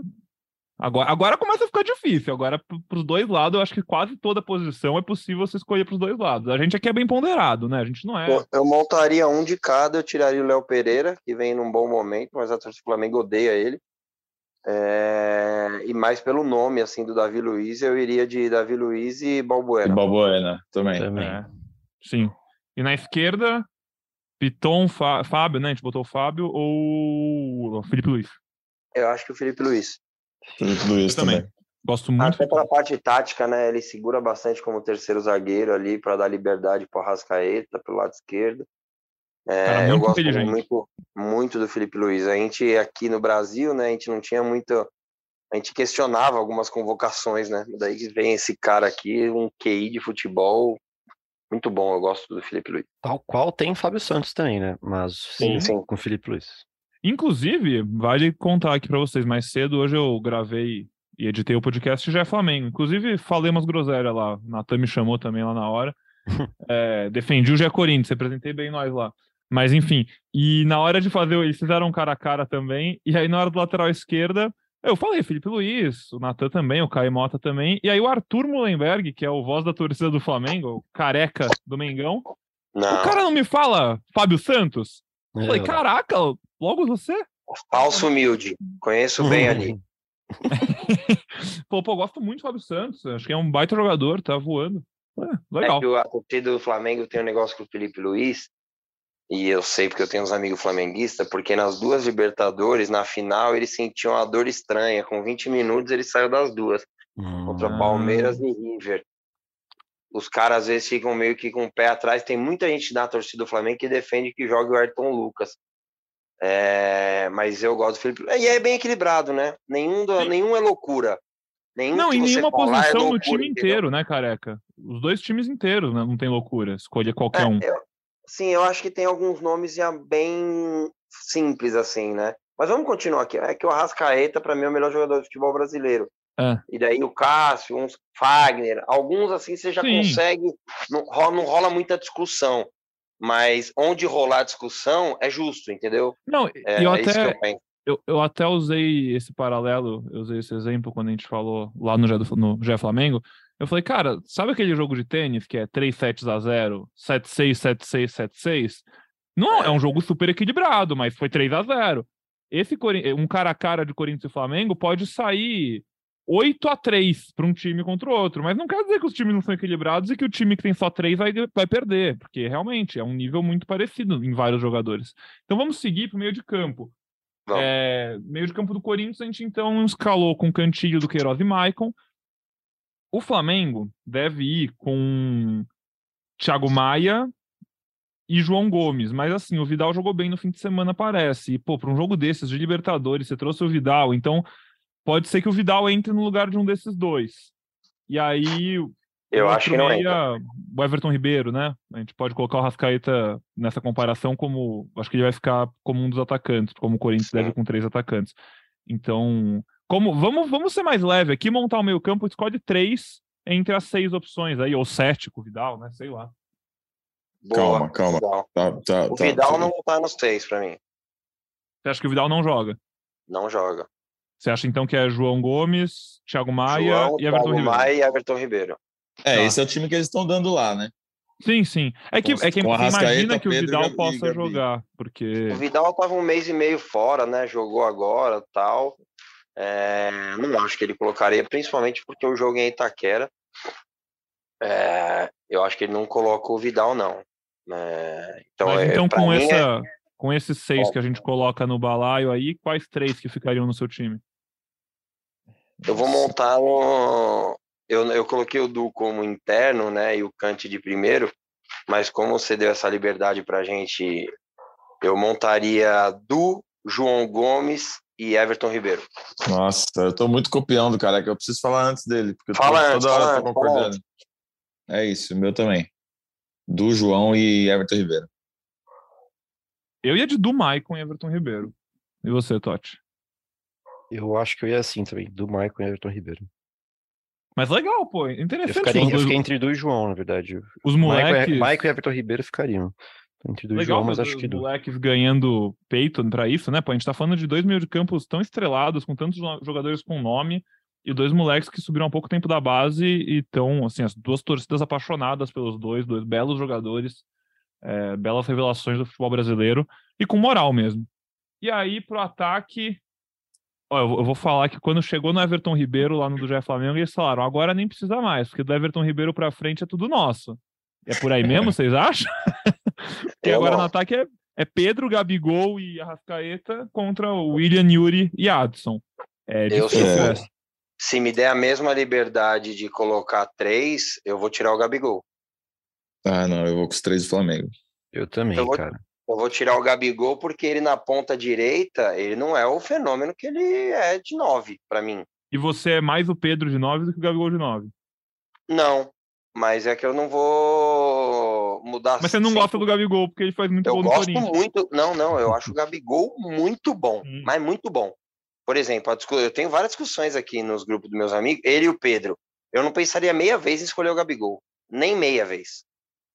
Agora, agora começa a ficar difícil. Agora, para os dois lados, eu acho que quase toda posição é possível você escolher para os dois lados. A gente aqui é bem ponderado, né? A gente não é. Eu, eu montaria um de cada, eu tiraria o Léo Pereira, que vem num bom momento, mas a torcida do Flamengo odeia ele. É... E mais pelo nome, assim, do Davi Luiz, eu iria de Davi Luiz e Balbuena. E Balbuena, também. também. É. Sim. E na esquerda, Piton, Fábio, né? A gente botou o Fábio ou o Felipe Luiz? Eu acho que o Felipe Luiz. Felipe Luiz também. também. Gosto muito. Até pela parte tática, né? Ele segura bastante como terceiro zagueiro ali para dar liberdade para o Rascaeta pelo lado esquerdo. É, Cara, eu gosto muito, muito do Felipe Luiz. A gente aqui no Brasil, né? A gente não tinha muito. A gente questionava algumas convocações, né? Daí vem esse cara aqui, um QI de futebol muito bom. Eu gosto do Felipe Luiz. Tal qual tem o Fábio Santos também, né? Mas sim, sim. com o Felipe Luiz. Inclusive, vale contar aqui para vocês, mais cedo hoje eu gravei e editei o podcast já é Flamengo. Inclusive, falei umas groselhas lá. Natan me chamou também lá na hora. (laughs) é, defendi o Gé Corinthians, representei bem nós lá. Mas enfim, e na hora de fazer, eles fizeram um cara a cara também. E aí, na hora do lateral esquerda, eu falei Felipe Luiz, o Natan também, o Caio Mota também. E aí, o Arthur Mullenberg, que é o voz da torcida do Flamengo, o careca do Mengão. Não. O cara não me fala Fábio Santos? Eu falei, caraca, logo você? Falso humilde. Conheço bem ali. (laughs) pô, pô, gosto muito do Fábio Santos. Acho que é um baita jogador, tá voando. É, legal. É que a torcida do Flamengo tem um negócio com o Felipe Luiz. E eu sei porque eu tenho uns amigos flamenguistas, porque nas duas Libertadores, na final, ele sentiu uma dor estranha. Com 20 minutos, ele saiu das duas. Hum. Contra Palmeiras e River os caras às vezes ficam meio que com o pé atrás. Tem muita gente na torcida do Flamengo que defende que jogue o Ayrton Lucas. É, mas eu gosto do Felipe. E é bem equilibrado, né? Nenhum, do, nenhum é loucura. Nenhum não, em nenhuma é posição é loucura, no time entendeu? inteiro, né, careca? Os dois times inteiros, né? Não tem loucura. Escolha qualquer é, um. Eu, sim, eu acho que tem alguns nomes já bem simples, assim, né? Mas vamos continuar aqui. É que o Arrascaeta, para mim, é o melhor jogador de futebol brasileiro. É. E daí o Cássio, uns Fagner, alguns assim você já Sim. consegue, não rola, não rola muita discussão. Mas onde rolar discussão é justo, entendeu? Não, é, eu é até. Eu, eu, eu, até usei esse paralelo, eu usei esse exemplo quando a gente falou lá no Gé, no Gé Flamengo. Eu falei, cara, sabe aquele jogo de tênis que é 3 sets a 0, 7-6, 7-6, 7-6? Não, é. é um jogo super equilibrado, mas foi 3 a 0 Esse um cara a cara de Corinthians e Flamengo pode sair 8 a 3 para um time contra o outro. Mas não quer dizer que os times não são equilibrados e que o time que tem só 3 vai, vai perder, porque realmente é um nível muito parecido em vários jogadores. Então vamos seguir para o meio de campo. É, meio de campo do Corinthians, a gente então escalou com Cantilho do Queiroz e Maicon. O Flamengo deve ir com Thiago Maia e João Gomes. Mas assim, o Vidal jogou bem no fim de semana, parece. E, pô, para um jogo desses de Libertadores, você trouxe o Vidal, então pode ser que o Vidal entre no lugar de um desses dois. E aí. Eu acho que não entra. O Everton Ribeiro, né? A gente pode colocar o Rascaeta nessa comparação como. Acho que ele vai ficar como um dos atacantes, como o Corinthians Sim. deve com três atacantes. Então, como vamos, vamos ser mais leve aqui, montar o meio campo, escolhe três entre as seis opções aí, ou sete com o Vidal, né? Sei lá. Boa, calma, calma. Tá, tá, o tá, Vidal tá, não tá nos seis para mim. Você acha que o Vidal não joga? Não joga. Você acha então que é João Gomes, Thiago Maia João, e Everton Thiago Ribeiro? Maia e Everton Ribeiro. É, tá. esse é o time que eles estão dando lá, né? Sim, sim. É que, é que imagina que o Vidal possa jogar, porque... O Vidal tava um mês e meio fora, né? Jogou agora tal. É, não acho que ele colocaria, principalmente porque o jogo é em Itaquera. É, eu acho que ele não coloca o Vidal, não. É, então, Mas, então com, essa, é com esses seis que a gente coloca no balaio aí, quais três que ficariam no seu time? Eu vou montar um, eu, eu coloquei o Du como interno, né, e o Kant de primeiro, mas como você deu essa liberdade para a gente, eu montaria Du, João Gomes e Everton Ribeiro. Nossa, eu tô muito copiando, cara, que eu preciso falar antes dele, porque fala toda antes, hora eu tô concordando. É isso, o meu também. Du, João e Everton Ribeiro. Eu ia de Du Maicon e Everton Ribeiro. E você, Totti? Eu acho que eu ia assim também, Du Maicon e Everton Ribeiro. Mas legal, pô. Interessante. Eu, ficaria, eu fiquei entre e João, na verdade. Os moleques. Michael e Everton Ribeiro ficariam. Entre Du e João, mas acho que Os moleques ganhando peito pra isso, né? Pô, a gente tá falando de dois meio de campos tão estrelados, com tantos jogadores com nome, e dois moleques que subiram há pouco tempo da base e estão, assim, as duas torcidas apaixonadas pelos dois, dois belos jogadores, é, belas revelações do futebol brasileiro, e com moral mesmo. E aí, pro ataque, eu vou falar que quando chegou no Everton Ribeiro lá no do Jé Flamengo, eles falaram: agora nem precisa mais, porque do Everton Ribeiro para frente é tudo nosso. É por aí mesmo, (laughs) vocês acham? (laughs) porque agora no ataque é, é, Pedro, Gabigol e Arrascaeta contra o William, Yuri e Adson. É. Eu sou, se me der a mesma liberdade de colocar três, eu vou tirar o Gabigol. Ah, não, eu vou com os três do Flamengo. Eu também, eu vou, cara. Eu vou tirar o Gabigol porque ele na ponta direita, ele não é o fenômeno que ele é de 9 para mim. E você é mais o Pedro de 9 do que o Gabigol de 9? Não, mas é que eu não vou mudar. Mas você não gosta do Gabigol porque ele faz muito eu gol no gosto muito. Não, não, eu acho o (laughs) Gabigol muito bom, hum. mas muito bom. Por exemplo, eu tenho várias discussões aqui nos grupos dos meus amigos, ele e o Pedro. Eu não pensaria meia vez em escolher o Gabigol, nem meia vez.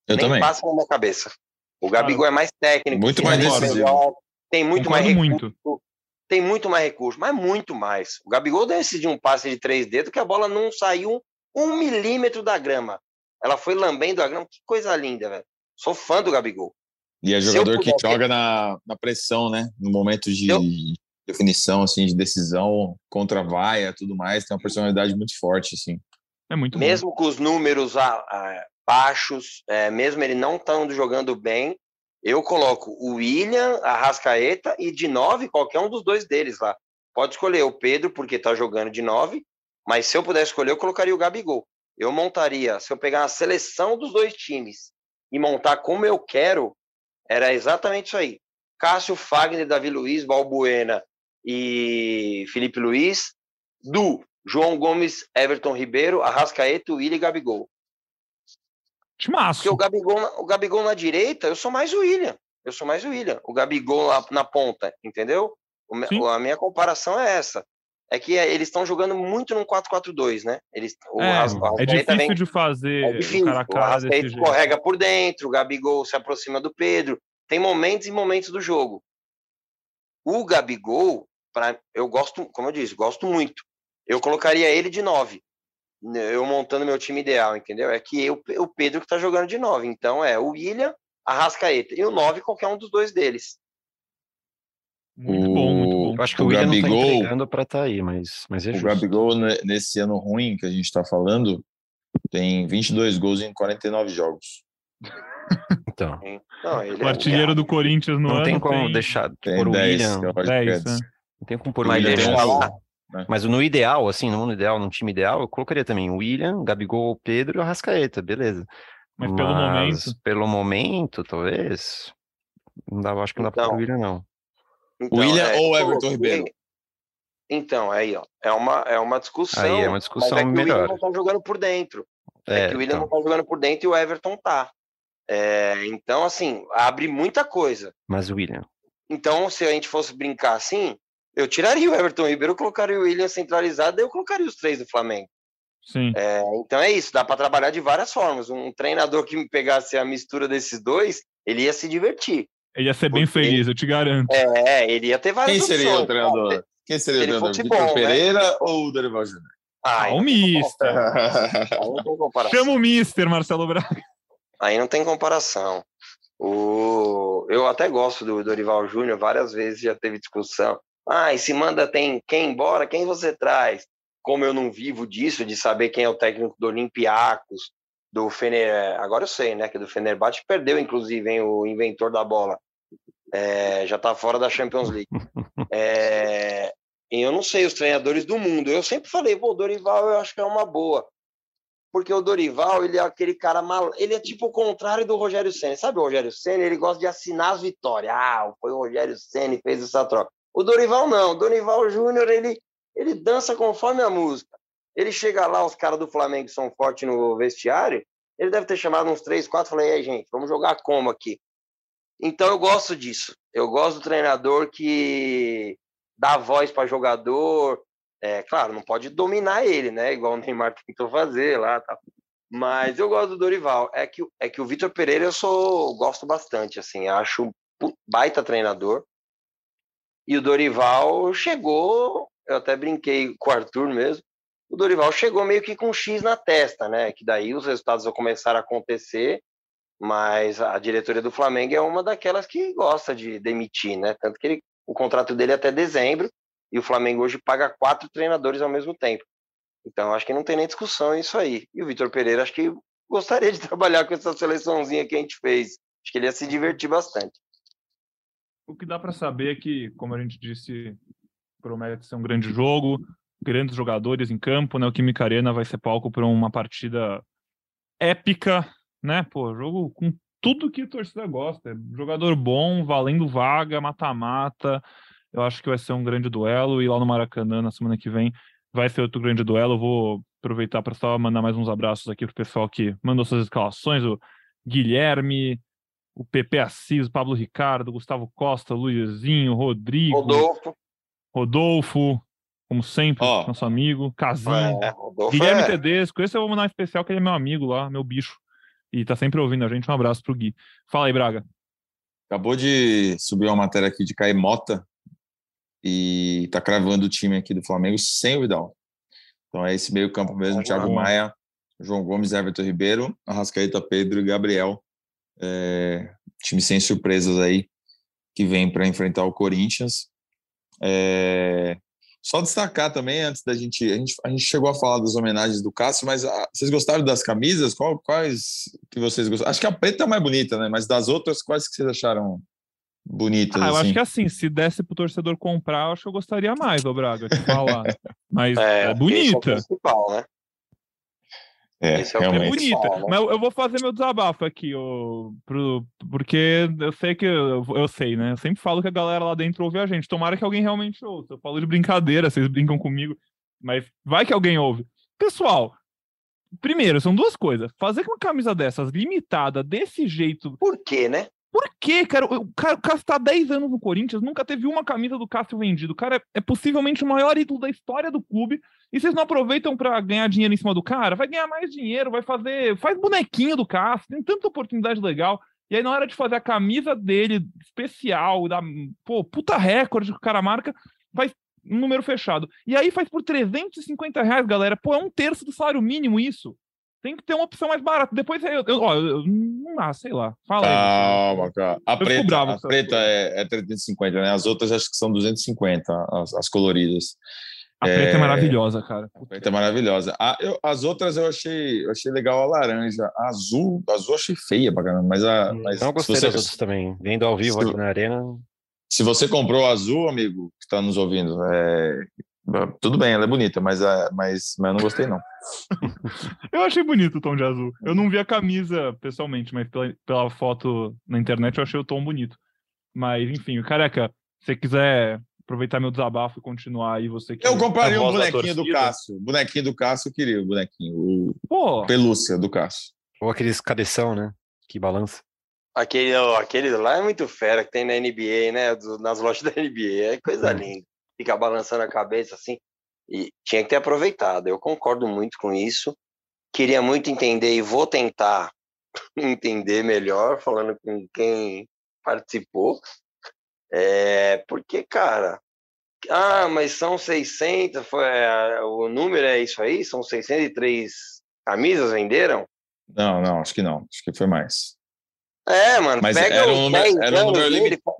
Eu nem também. passa na minha cabeça. O Gabigol é mais técnico, muito mais decisivo. tem muito Concordo mais recurso, muito. tem muito mais recurso, mas muito mais. O Gabigol decidiu um passe de três dedos que a bola não saiu um milímetro da grama. Ela foi lambendo a grama, que coisa linda, velho. Sou fã do Gabigol. E é jogador que joga na, na pressão, né? No momento de eu... definição, assim, de decisão, contra vaia, tudo mais, tem uma personalidade muito forte, assim. É muito Mesmo bom. com os números baixos, é, mesmo ele não estando jogando bem, eu coloco o William, a Rascaeta e de nove, qualquer um dos dois deles lá. Pode escolher o Pedro, porque está jogando de nove, mas se eu pudesse escolher, eu colocaria o Gabigol. Eu montaria, se eu pegar a seleção dos dois times e montar como eu quero, era exatamente isso aí. Cássio, Fagner, Davi Luiz, Balbuena e Felipe Luiz, Du, João Gomes, Everton Ribeiro, Arrascaeta, William e Gabigol. Timaço. Porque o Gabigol, o Gabigol na direita, eu sou mais o William. Eu sou mais o William. O Gabigol lá na ponta, entendeu? O, a minha comparação é essa. É que é, eles estão jogando muito no 4-4-2, né? Eles, o, é, é difícil vem, de fazer é difícil. o cara o escorrega por dentro, o Gabigol se aproxima do Pedro. Tem momentos e momentos do jogo. O Gabigol, pra, eu gosto, como eu disse, gosto muito. Eu colocaria ele de 9 eu montando meu time ideal, entendeu? É que eu, o Pedro que tá jogando de 9. Então é o William, a Rascaeta e o 9, qualquer um dos dois deles. Muito bom, muito bom. Eu acho que o, o William Gabigol, não tá entregando pra tá aí, mas, mas é o justo. O Gabigol, nesse ano ruim que a gente tá falando, tem 22 gols em 49 jogos. Então. Não, o é artilheiro é... do Corinthians no não ano tem como tem... deixar tem por 10, William. 10, né? Não tem como pôr o William. Deixa lá. Né? Mas no ideal, assim, no mundo ideal, num time ideal, eu colocaria também o William, Gabigol, Pedro e o Arrascaeta, beleza. Mas, Mas pelo momento. Pelo momento, talvez. Não dá, acho que não dá então, para o William, não. Então, William é, ou Everton Ribeiro? Então, aí, ó. É uma, é uma discussão. Aí é uma discussão mas é que melhor. O William não tá jogando por dentro. É, é que o William então. não tá jogando por dentro e o Everton tá. É, então, assim, abre muita coisa. Mas o William. Então, se a gente fosse brincar assim, eu tiraria o Everton Ribeiro, eu colocaria o William centralizado, eu colocaria os três do Flamengo. Sim. É, então é isso, dá para trabalhar de várias formas. Um treinador que me pegasse a mistura desses dois, ele ia se divertir. Ele ia ser bem Porque- feliz, eu te garanto. É, ele ia ter várias Quem seria opções, o treinador? cara. Quem seria o treinador? Vitor bom, né? Pereira ou o Dorival Júnior? Ah, o Mister. Chama o Mister, Marcelo Braga. Aí não tem comparação. O... Eu até gosto do Dorival Júnior, várias vezes já teve discussão. Ah, e se manda tem quem embora, quem você traz? Como eu não vivo disso, de saber quem é o técnico do Olympiacos, do Fener... Agora eu sei, né, que do Fenerbahçe perdeu, inclusive, hein, o inventor da bola. É, já tá fora da Champions League. (laughs) É, e eu não sei os treinadores do mundo. Eu sempre falei, pô, o Dorival eu acho que é uma boa. Porque o Dorival, ele é aquele cara mal, ele é tipo o contrário do Rogério Ceni. Sabe o Rogério Ceni, ele gosta de assinar as vitórias. Ah, foi o Rogério Ceni que fez essa troca. O Dorival não, o Dorival Júnior, ele ele dança conforme a música. Ele chega lá, os caras do Flamengo são fortes no vestiário, ele deve ter chamado uns três, quatro, falei, aí, gente, vamos jogar como aqui? Então eu gosto disso. Eu gosto do treinador que dá voz para jogador. É, claro, não pode dominar ele, né? Igual o Neymar (laughs) tentou fazer lá, tal. Mas eu gosto do Dorival. É que, é que o Vitor Pereira eu sou gosto bastante, assim, acho um baita treinador. E o Dorival chegou, eu até brinquei com o Arthur mesmo. O Dorival chegou meio que com um X na testa, né? Que daí os resultados vão começar a acontecer mas a diretoria do Flamengo é uma daquelas que gosta de demitir, né? Tanto que ele, o contrato dele é até dezembro e o Flamengo hoje paga quatro treinadores ao mesmo tempo. Então acho que não tem nem discussão isso aí. E o Vitor Pereira acho que gostaria de (laughs) trabalhar com essa seleçãozinha que a gente fez. Acho que ele ia se divertir bastante. O que dá para saber é que, como a gente disse, promete ser um grande jogo, grandes jogadores em campo, né? O Química Arena vai ser palco para uma partida épica, né? Pô, jogo com tudo que a torcida gosta. Jogador bom, valendo vaga, mata-mata. Eu acho que vai ser um grande duelo e lá no Maracanã na semana que vem vai ser outro grande duelo. Eu vou aproveitar para só mandar mais uns abraços aqui pro pessoal que mandou suas escalações, o Guilherme, o Pepe Assis, o Pablo Ricardo, Gustavo Costa, Luizinho, Rodrigo, Rodolfo. Rodolfo, como sempre, Ó. nosso amigo, Casinho, É, Guilherme é, Tedesco, esse eu vou mandar um especial que ele é meu amigo lá, meu bicho. E tá sempre ouvindo a gente. Um abraço pro Gui. Fala aí, Braga. Acabou de subir uma matéria aqui de Caio Mota e tá cravando o time aqui do Flamengo sem o Vidal. Então é esse meio campo mesmo, Bom. Thiago Maia, João Gomes, Everton Ribeiro, Arrascaeta, Pedro e Gabriel. É, time sem surpresas aí, que vem para enfrentar o Corinthians. É, só destacar também, antes da gente a, gente. a gente chegou a falar das homenagens do Cássio, mas ah, vocês gostaram das camisas? Qual- quais que vocês gostaram? Acho que a preta é mais bonita, né? Mas das outras, quais que vocês acharam bonitas? Ah, eu assim? acho que assim, se desse pro torcedor comprar, eu acho que eu gostaria mais, ô Braga, te falar. (laughs) Mas é, esse é o bonita. principal, né? É, esse é o É bonita. Mas eu vou fazer meu desabafo aqui, pro, porque eu sei que. Eu, eu sei, né? Eu sempre falo que a galera lá dentro ouve a gente. Tomara que alguém realmente ouça. Eu falo de brincadeira, vocês brincam comigo. Mas vai que alguém ouve. Pessoal, primeiro, são duas coisas. Fazer com uma camisa dessas, limitada, desse jeito. Por quê, né? Por quê, cara? O cara, o Cássio tá há 10 anos no Corinthians, nunca teve uma camisa do Cássio vendida. O cara é, é possivelmente o maior ídolo da história do clube. E vocês não aproveitam pra ganhar dinheiro em cima do cara? Vai ganhar mais dinheiro, vai fazer. Faz bonequinho do Cássio, tem tanta oportunidade legal. E aí, na hora de fazer a camisa dele, especial, da, pô, puta recorde que o cara marca, faz um número fechado. E aí faz por 350 reais, galera. Pô, é um terço do salário mínimo isso. Tem que ter uma opção mais barata. Depois eu, eu, ó, eu, não dá, sei lá. Fala aí. Calma, cara. A fico preta, bravo a preta é, é 350, né? As outras acho que são 250, as, as coloridas. A preta é É, maravilhosa, cara. A preta é maravilhosa. A, eu- as outras eu achei, eu achei legal a laranja. A azul, a azul eu achei feia pra caramba, mas, a, mas Não gostei você, das outras também. Vendo ao vivo se- aqui na arena. se você comprou a azul, amigo, que está nos ouvindo, é, tudo bem, ela é bonita, mas, a, mas, mas eu não gostei, não. (laughs) Eu achei bonito o tom de azul. Eu não vi a camisa pessoalmente, mas pela, pela foto na internet eu achei o tom bonito. Mas, enfim, careca, se você quiser aproveitar meu desabafo e continuar aí, você que. Eu é compraria a um bonequinho do. Cássio. O bonequinho do Cássio eu queria, o bonequinho. O Pô, pelúcia do Cássio. Ou aqueles cabeção, né? Que balança. Aquele, aquele lá é muito fera que tem na NBA, né? Do- nas lojas da NBA. É coisa Hum. linda. Fica balançando a cabeça assim. E tinha que ter aproveitado. Eu concordo muito com isso. Queria muito entender e vou tentar (laughs) entender melhor, falando com quem participou. É, porque, cara, ah, mas são 600, foi, o número é isso aí? São 603 camisas venderam? Não, não, acho que não. Acho que foi mais. É, mano, mas pega era um número, era um número limitado.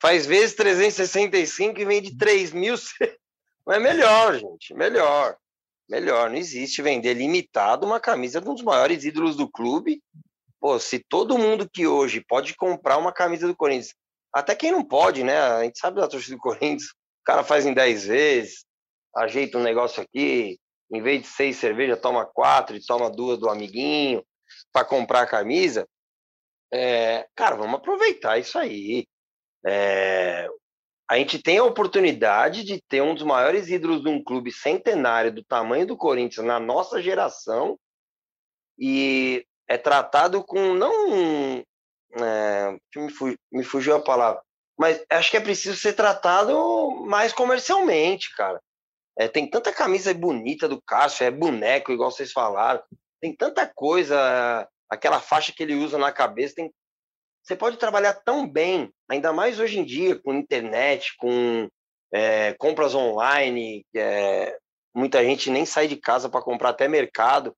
Faz vezes 365 e vende 3 mil. (laughs) Mas é melhor, gente, melhor. Melhor, não existe vender limitado uma camisa de um dos maiores ídolos do clube. Pô, se todo mundo que hoje pode comprar uma camisa do Corinthians, até quem não pode, né? A gente sabe da torcida do Corinthians, o cara faz em 10 vezes, ajeita um negócio aqui, em vez de seis cervejas, toma quatro e toma duas do amiguinho para comprar a camisa. É, cara, vamos aproveitar isso aí. É, a gente tem a oportunidade de ter um dos maiores ídolos de um clube centenário do tamanho do Corinthians na nossa geração e é tratado com não é, me, fugiu, me fugiu a palavra, mas acho que é preciso ser tratado mais comercialmente, cara. É, tem tanta camisa bonita do Cássio, é boneco, igual vocês falaram. Tem tanta coisa, aquela faixa que ele usa na cabeça, tem você pode trabalhar tão bem, ainda mais hoje em dia, com internet, com é, compras online, é, muita gente nem sai de casa para comprar até mercado.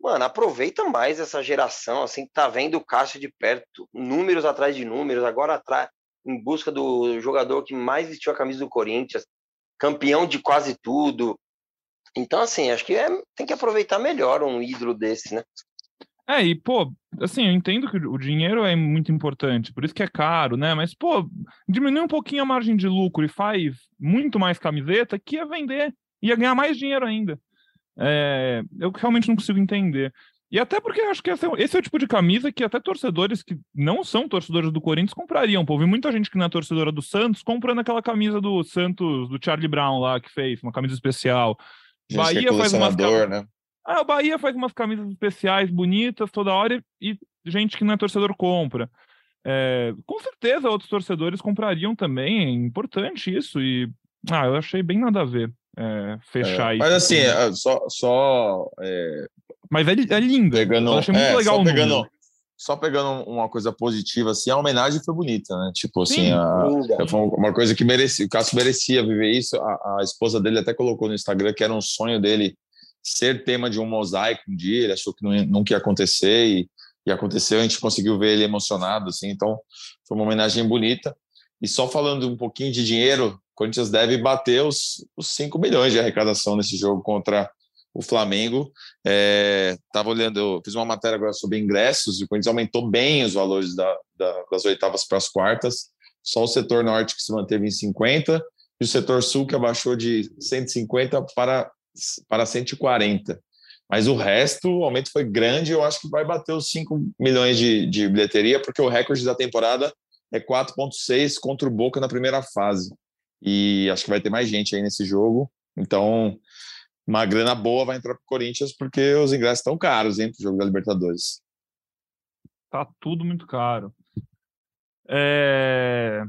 Mano, aproveita mais essa geração, assim, tá vendo o Cássio de perto, números atrás de números, agora atrás, em busca do jogador que mais vestiu a camisa do Corinthians, campeão de quase tudo. Então, assim, acho que é, tem que aproveitar melhor um ídolo desse, né? É, e, pô, assim, eu entendo que o dinheiro é muito importante, por isso que é caro, né? Mas, pô, diminui um pouquinho a margem de lucro e faz muito mais camiseta que ia vender, ia ganhar mais dinheiro ainda. É, eu realmente não consigo entender. E até porque acho que esse é, esse é, o tipo de camisa que até torcedores que não são torcedores do Corinthians comprariam. Pô, vi muita gente que não é torcedora do Santos comprando aquela camisa do Santos, do Charlie Brown lá, que fez, uma camisa especial. Gente Bahia é faz umas né? Ah, o Bahia faz umas camisas especiais bonitas toda hora e gente que não é torcedor compra. É, com certeza outros torcedores comprariam também, é importante isso. E ah, eu achei bem nada a ver é, fechar é, isso. Mas assim, é, só. só é, mas é, é lindo. Pegando, eu achei muito é, legal só o pegando. Só pegando uma coisa positiva, assim, a homenagem foi bonita, né? Tipo assim, a, foi uma coisa que merecia, o Cássio merecia viver isso. A, a esposa dele até colocou no Instagram que era um sonho dele ser tema de um mosaico um dia, ele achou que não, nunca ia acontecer e, e aconteceu, a gente conseguiu ver ele emocionado, assim, então foi uma homenagem bonita. E só falando um pouquinho de dinheiro, o Corinthians deve bater os, os 5 milhões de arrecadação nesse jogo contra o Flamengo. Estava é, olhando, fiz uma matéria agora sobre ingressos, e o Corinthians aumentou bem os valores da, da, das oitavas para as quartas. Só o setor norte que se manteve em 50 e o setor sul que abaixou de 150 para para 140. Mas o resto, o aumento foi grande, eu acho que vai bater os 5 milhões de, de bilheteria, porque o recorde da temporada é 4,6 contra o Boca na primeira fase. E acho que vai ter mais gente aí nesse jogo. Então, uma grana boa vai entrar para o Corinthians, porque os ingressos estão caros, hein, para o jogo da Libertadores. Tá tudo muito caro. É...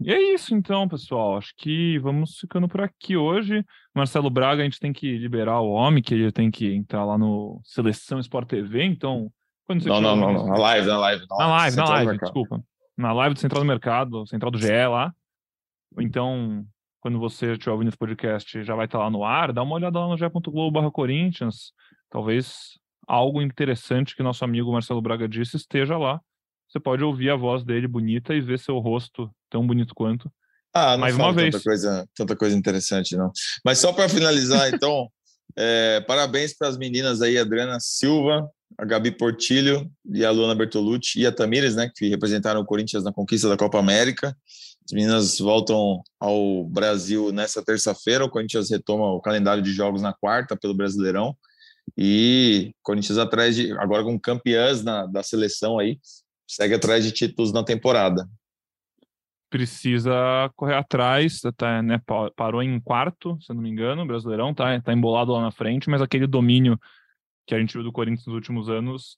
E é isso então, pessoal. Acho que vamos ficando por aqui hoje. Marcelo Braga, a gente tem que liberar o homem, que ele tem que entrar lá no Seleção Sport TV, então. Quando você não, não, não, não, na live, na live. Na live, na live, desculpa. Na live do Central do Mercado, Central do GE lá. Então, quando você estiver ouvindo esse podcast, já vai estar lá no ar, dá uma olhada lá no ge.globo Corinthians. Talvez algo interessante que nosso amigo Marcelo Braga disse esteja lá você pode ouvir a voz dele bonita e ver seu rosto tão bonito quanto. Ah, não Mais uma vez. Tanta coisa, tanta coisa interessante, não. Mas só para finalizar, (laughs) então, é, parabéns para as meninas aí, Adriana Silva, a Gabi Portilho e a Luana Bertolucci e a Tamires, né, que representaram o Corinthians na conquista da Copa América. As meninas voltam ao Brasil nessa terça-feira. O Corinthians retoma o calendário de jogos na quarta pelo Brasileirão. E Corinthians atrás de agora com campeãs na, da seleção aí, segue atrás de títulos na temporada. Precisa correr atrás, tá, né, parou em quarto, se não me engano, o Brasileirão tá, tá embolado lá na frente, mas aquele domínio que a gente viu do Corinthians nos últimos anos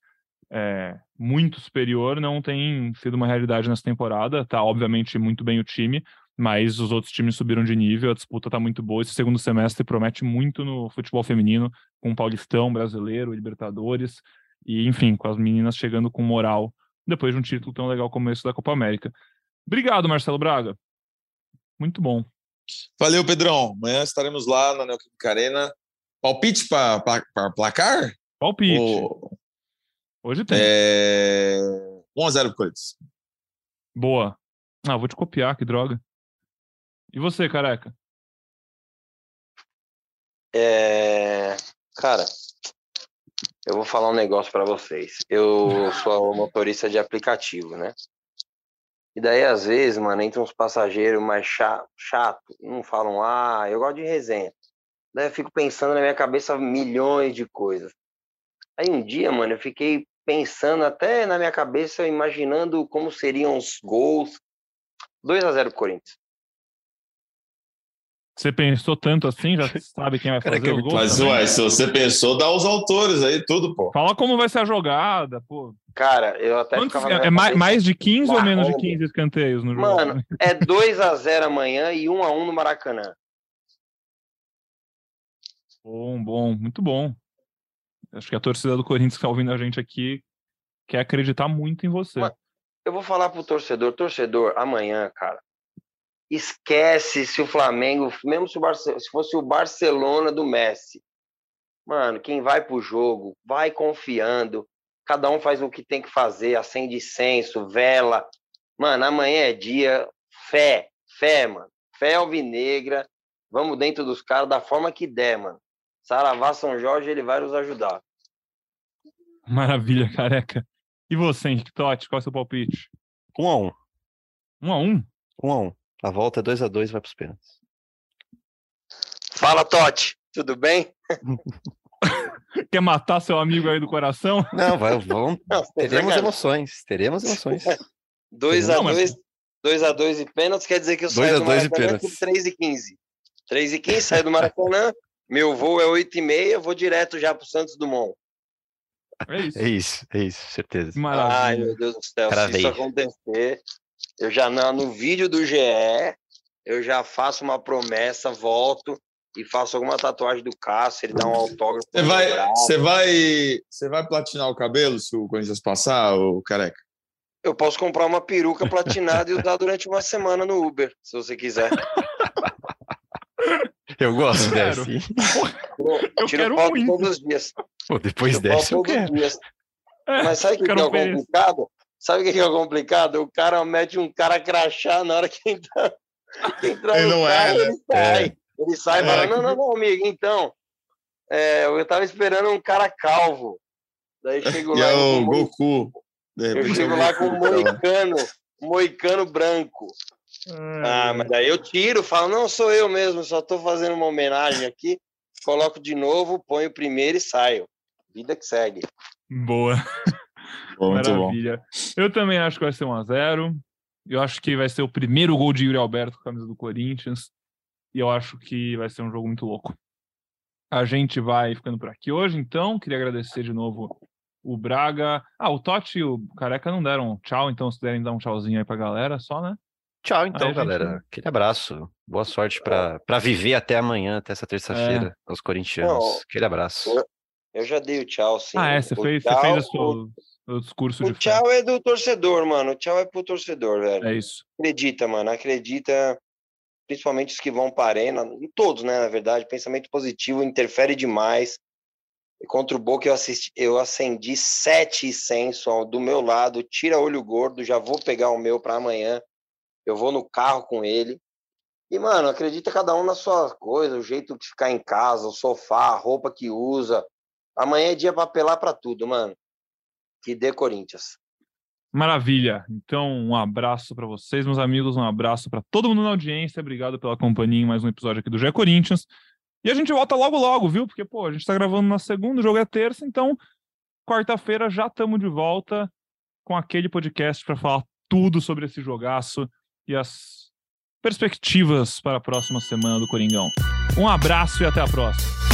é muito superior, não tem sido uma realidade nessa temporada, tá obviamente muito bem o time, mas os outros times subiram de nível, a disputa está muito boa. Esse segundo semestre promete muito no futebol feminino, com o Paulistão brasileiro, Libertadores, e enfim, com as meninas chegando com moral depois de um título tão legal como esse da Copa América. Obrigado, Marcelo Braga. Muito bom. Valeu, Pedrão. Amanhã estaremos lá na Neoquímica Arena. Palpite para placar? Palpite. Ou... Hoje tem. É... 1x0 pro Corinthians. Boa. Ah, vou te copiar, que droga. E você, careca? É... Cara, eu vou falar um negócio para vocês. Eu sou motorista de aplicativo, né? E daí, às vezes, mano, entra uns passageiros mais chato, chato, não falam, ah, eu gosto de resenha. Daí eu fico pensando na minha cabeça milhões de coisas. Aí um dia, mano, eu fiquei pensando até na minha cabeça, imaginando como seriam os gols. 2 a 0 Corinthians. Você pensou tanto assim? Já (laughs) sabe quem vai fazer Cara, o gol? Mas, também? ué, se você pensou, dá os autores aí, tudo, pô. Fala como vai ser a jogada, pô. Cara, eu até Quantos, É mais, mais de 15 ou menos de 15 escanteios no jogo? Mano, é 2 a 0 amanhã e 1 a 1 no Maracanã. Bom, bom, muito bom. Acho que a torcida do Corinthians que está ouvindo a gente aqui quer acreditar muito em você. Eu vou falar pro torcedor, torcedor, amanhã, cara, esquece se o Flamengo, mesmo se, o se fosse o Barcelona do Messi. Mano, quem vai pro jogo, vai confiando, cada um faz o que tem que fazer, acende incenso, vela. Mano, amanhã é dia, fé, fé, mano. Fé alvinegra, vamos dentro dos caras da forma que der, mano. Saravá São Jorge, ele vai nos ajudar. Maravilha, careca. E você, Henrique Totti, qual é o seu palpite? Um a um. Um a um? Um a um. A volta é 2 a 2 vai para os pênaltis. Fala, Totti. Tudo bem? (laughs) Quer matar seu amigo aí do coração? Não, vai, vamos. (laughs) Não, teremos é emoções. Teremos emoções. (laughs) 2 a 2 2 a 2 e pênaltis quer dizer que eu saio do Maracanã com 3 e 15. 3 e 15, saio do Maracanã, meu voo é 8 e meia, vou direto já pro Santos Dumont. É isso. É isso, é isso, certeza. Maravilha. Ai, meu Deus do céu, Cara se isso acontecer, eu já no vídeo do GE, eu já faço uma promessa, volto e faço alguma tatuagem do Cássio, ele dá um autógrafo. Você vai, você vai, você vai platinar o cabelo se o Corinthians passar, o careca? Eu posso comprar uma peruca platinada e usar durante uma semana no Uber, se você quiser. (laughs) Eu gosto dessa. Eu Tiro quero foto muito. todos os dias. Pô, depois Tiro dessa eu quero. É, Mas sabe o que, que é o complicado? Sabe o que é complicado? O cara mete um cara crachá na hora que entra, (laughs) que entra ele no não carro, é, né? ele sai. É. Ele sai e É, fala, que- não, não, não, amigo, então, é, eu tava esperando um cara calvo. Daí chego E lá é com o um Goku. Eu é chego lá com um moicano, moicano branco. Ah, mas daí eu tiro, falo, não, sou eu mesmo, só tô fazendo uma homenagem aqui, coloco de novo, ponho o primeiro e saio. Vida que segue. Boa. Bom. Maravilha. Eu também acho que vai ser 1x0. Eu acho que vai ser o primeiro gol de Yuri Alberto com a camisa do Corinthians. E eu acho que vai ser um jogo muito louco. A gente vai ficando por aqui hoje, então. Queria agradecer de novo o Braga. Ah, o Totti e o Careca não deram tchau, então se derem dar um tchauzinho aí pra galera, só, né? Tchau, então, Aí, gente. galera. Aquele abraço. Boa sorte para viver até amanhã, até essa terça-feira, aos corintianos. Não, Aquele abraço. Eu já dei o tchau, sim. ah, é, você O fez, você tchau- fez a sua, o discurso O de fé. tchau é do torcedor, mano. O tchau é pro torcedor, velho. É isso. Acredita, mano. Acredita, principalmente os que vão para a arena, todos, né, na verdade. Pensamento positivo interfere demais. E contra o Boca eu, assisti, eu acendi sete incenso ó, do meu lado, tira olho gordo, já vou pegar o meu para amanhã. Eu vou no carro com ele. E, mano, acredita cada um na sua coisa, o jeito de ficar em casa, o sofá, a roupa que usa. Amanhã é dia para apelar para tudo, mano. Que dê Corinthians. Maravilha. Então, um abraço para vocês, meus amigos, um abraço para todo mundo na audiência. Obrigado pela companhia em mais um episódio aqui do GE Corinthians. E a gente volta logo logo, viu? Porque, pô, a gente tá gravando na segunda, o jogo é terça, então quarta-feira já estamos de volta com aquele podcast para falar tudo sobre esse jogaço e as perspectivas para a próxima semana do Coringão. Um abraço e até a próxima.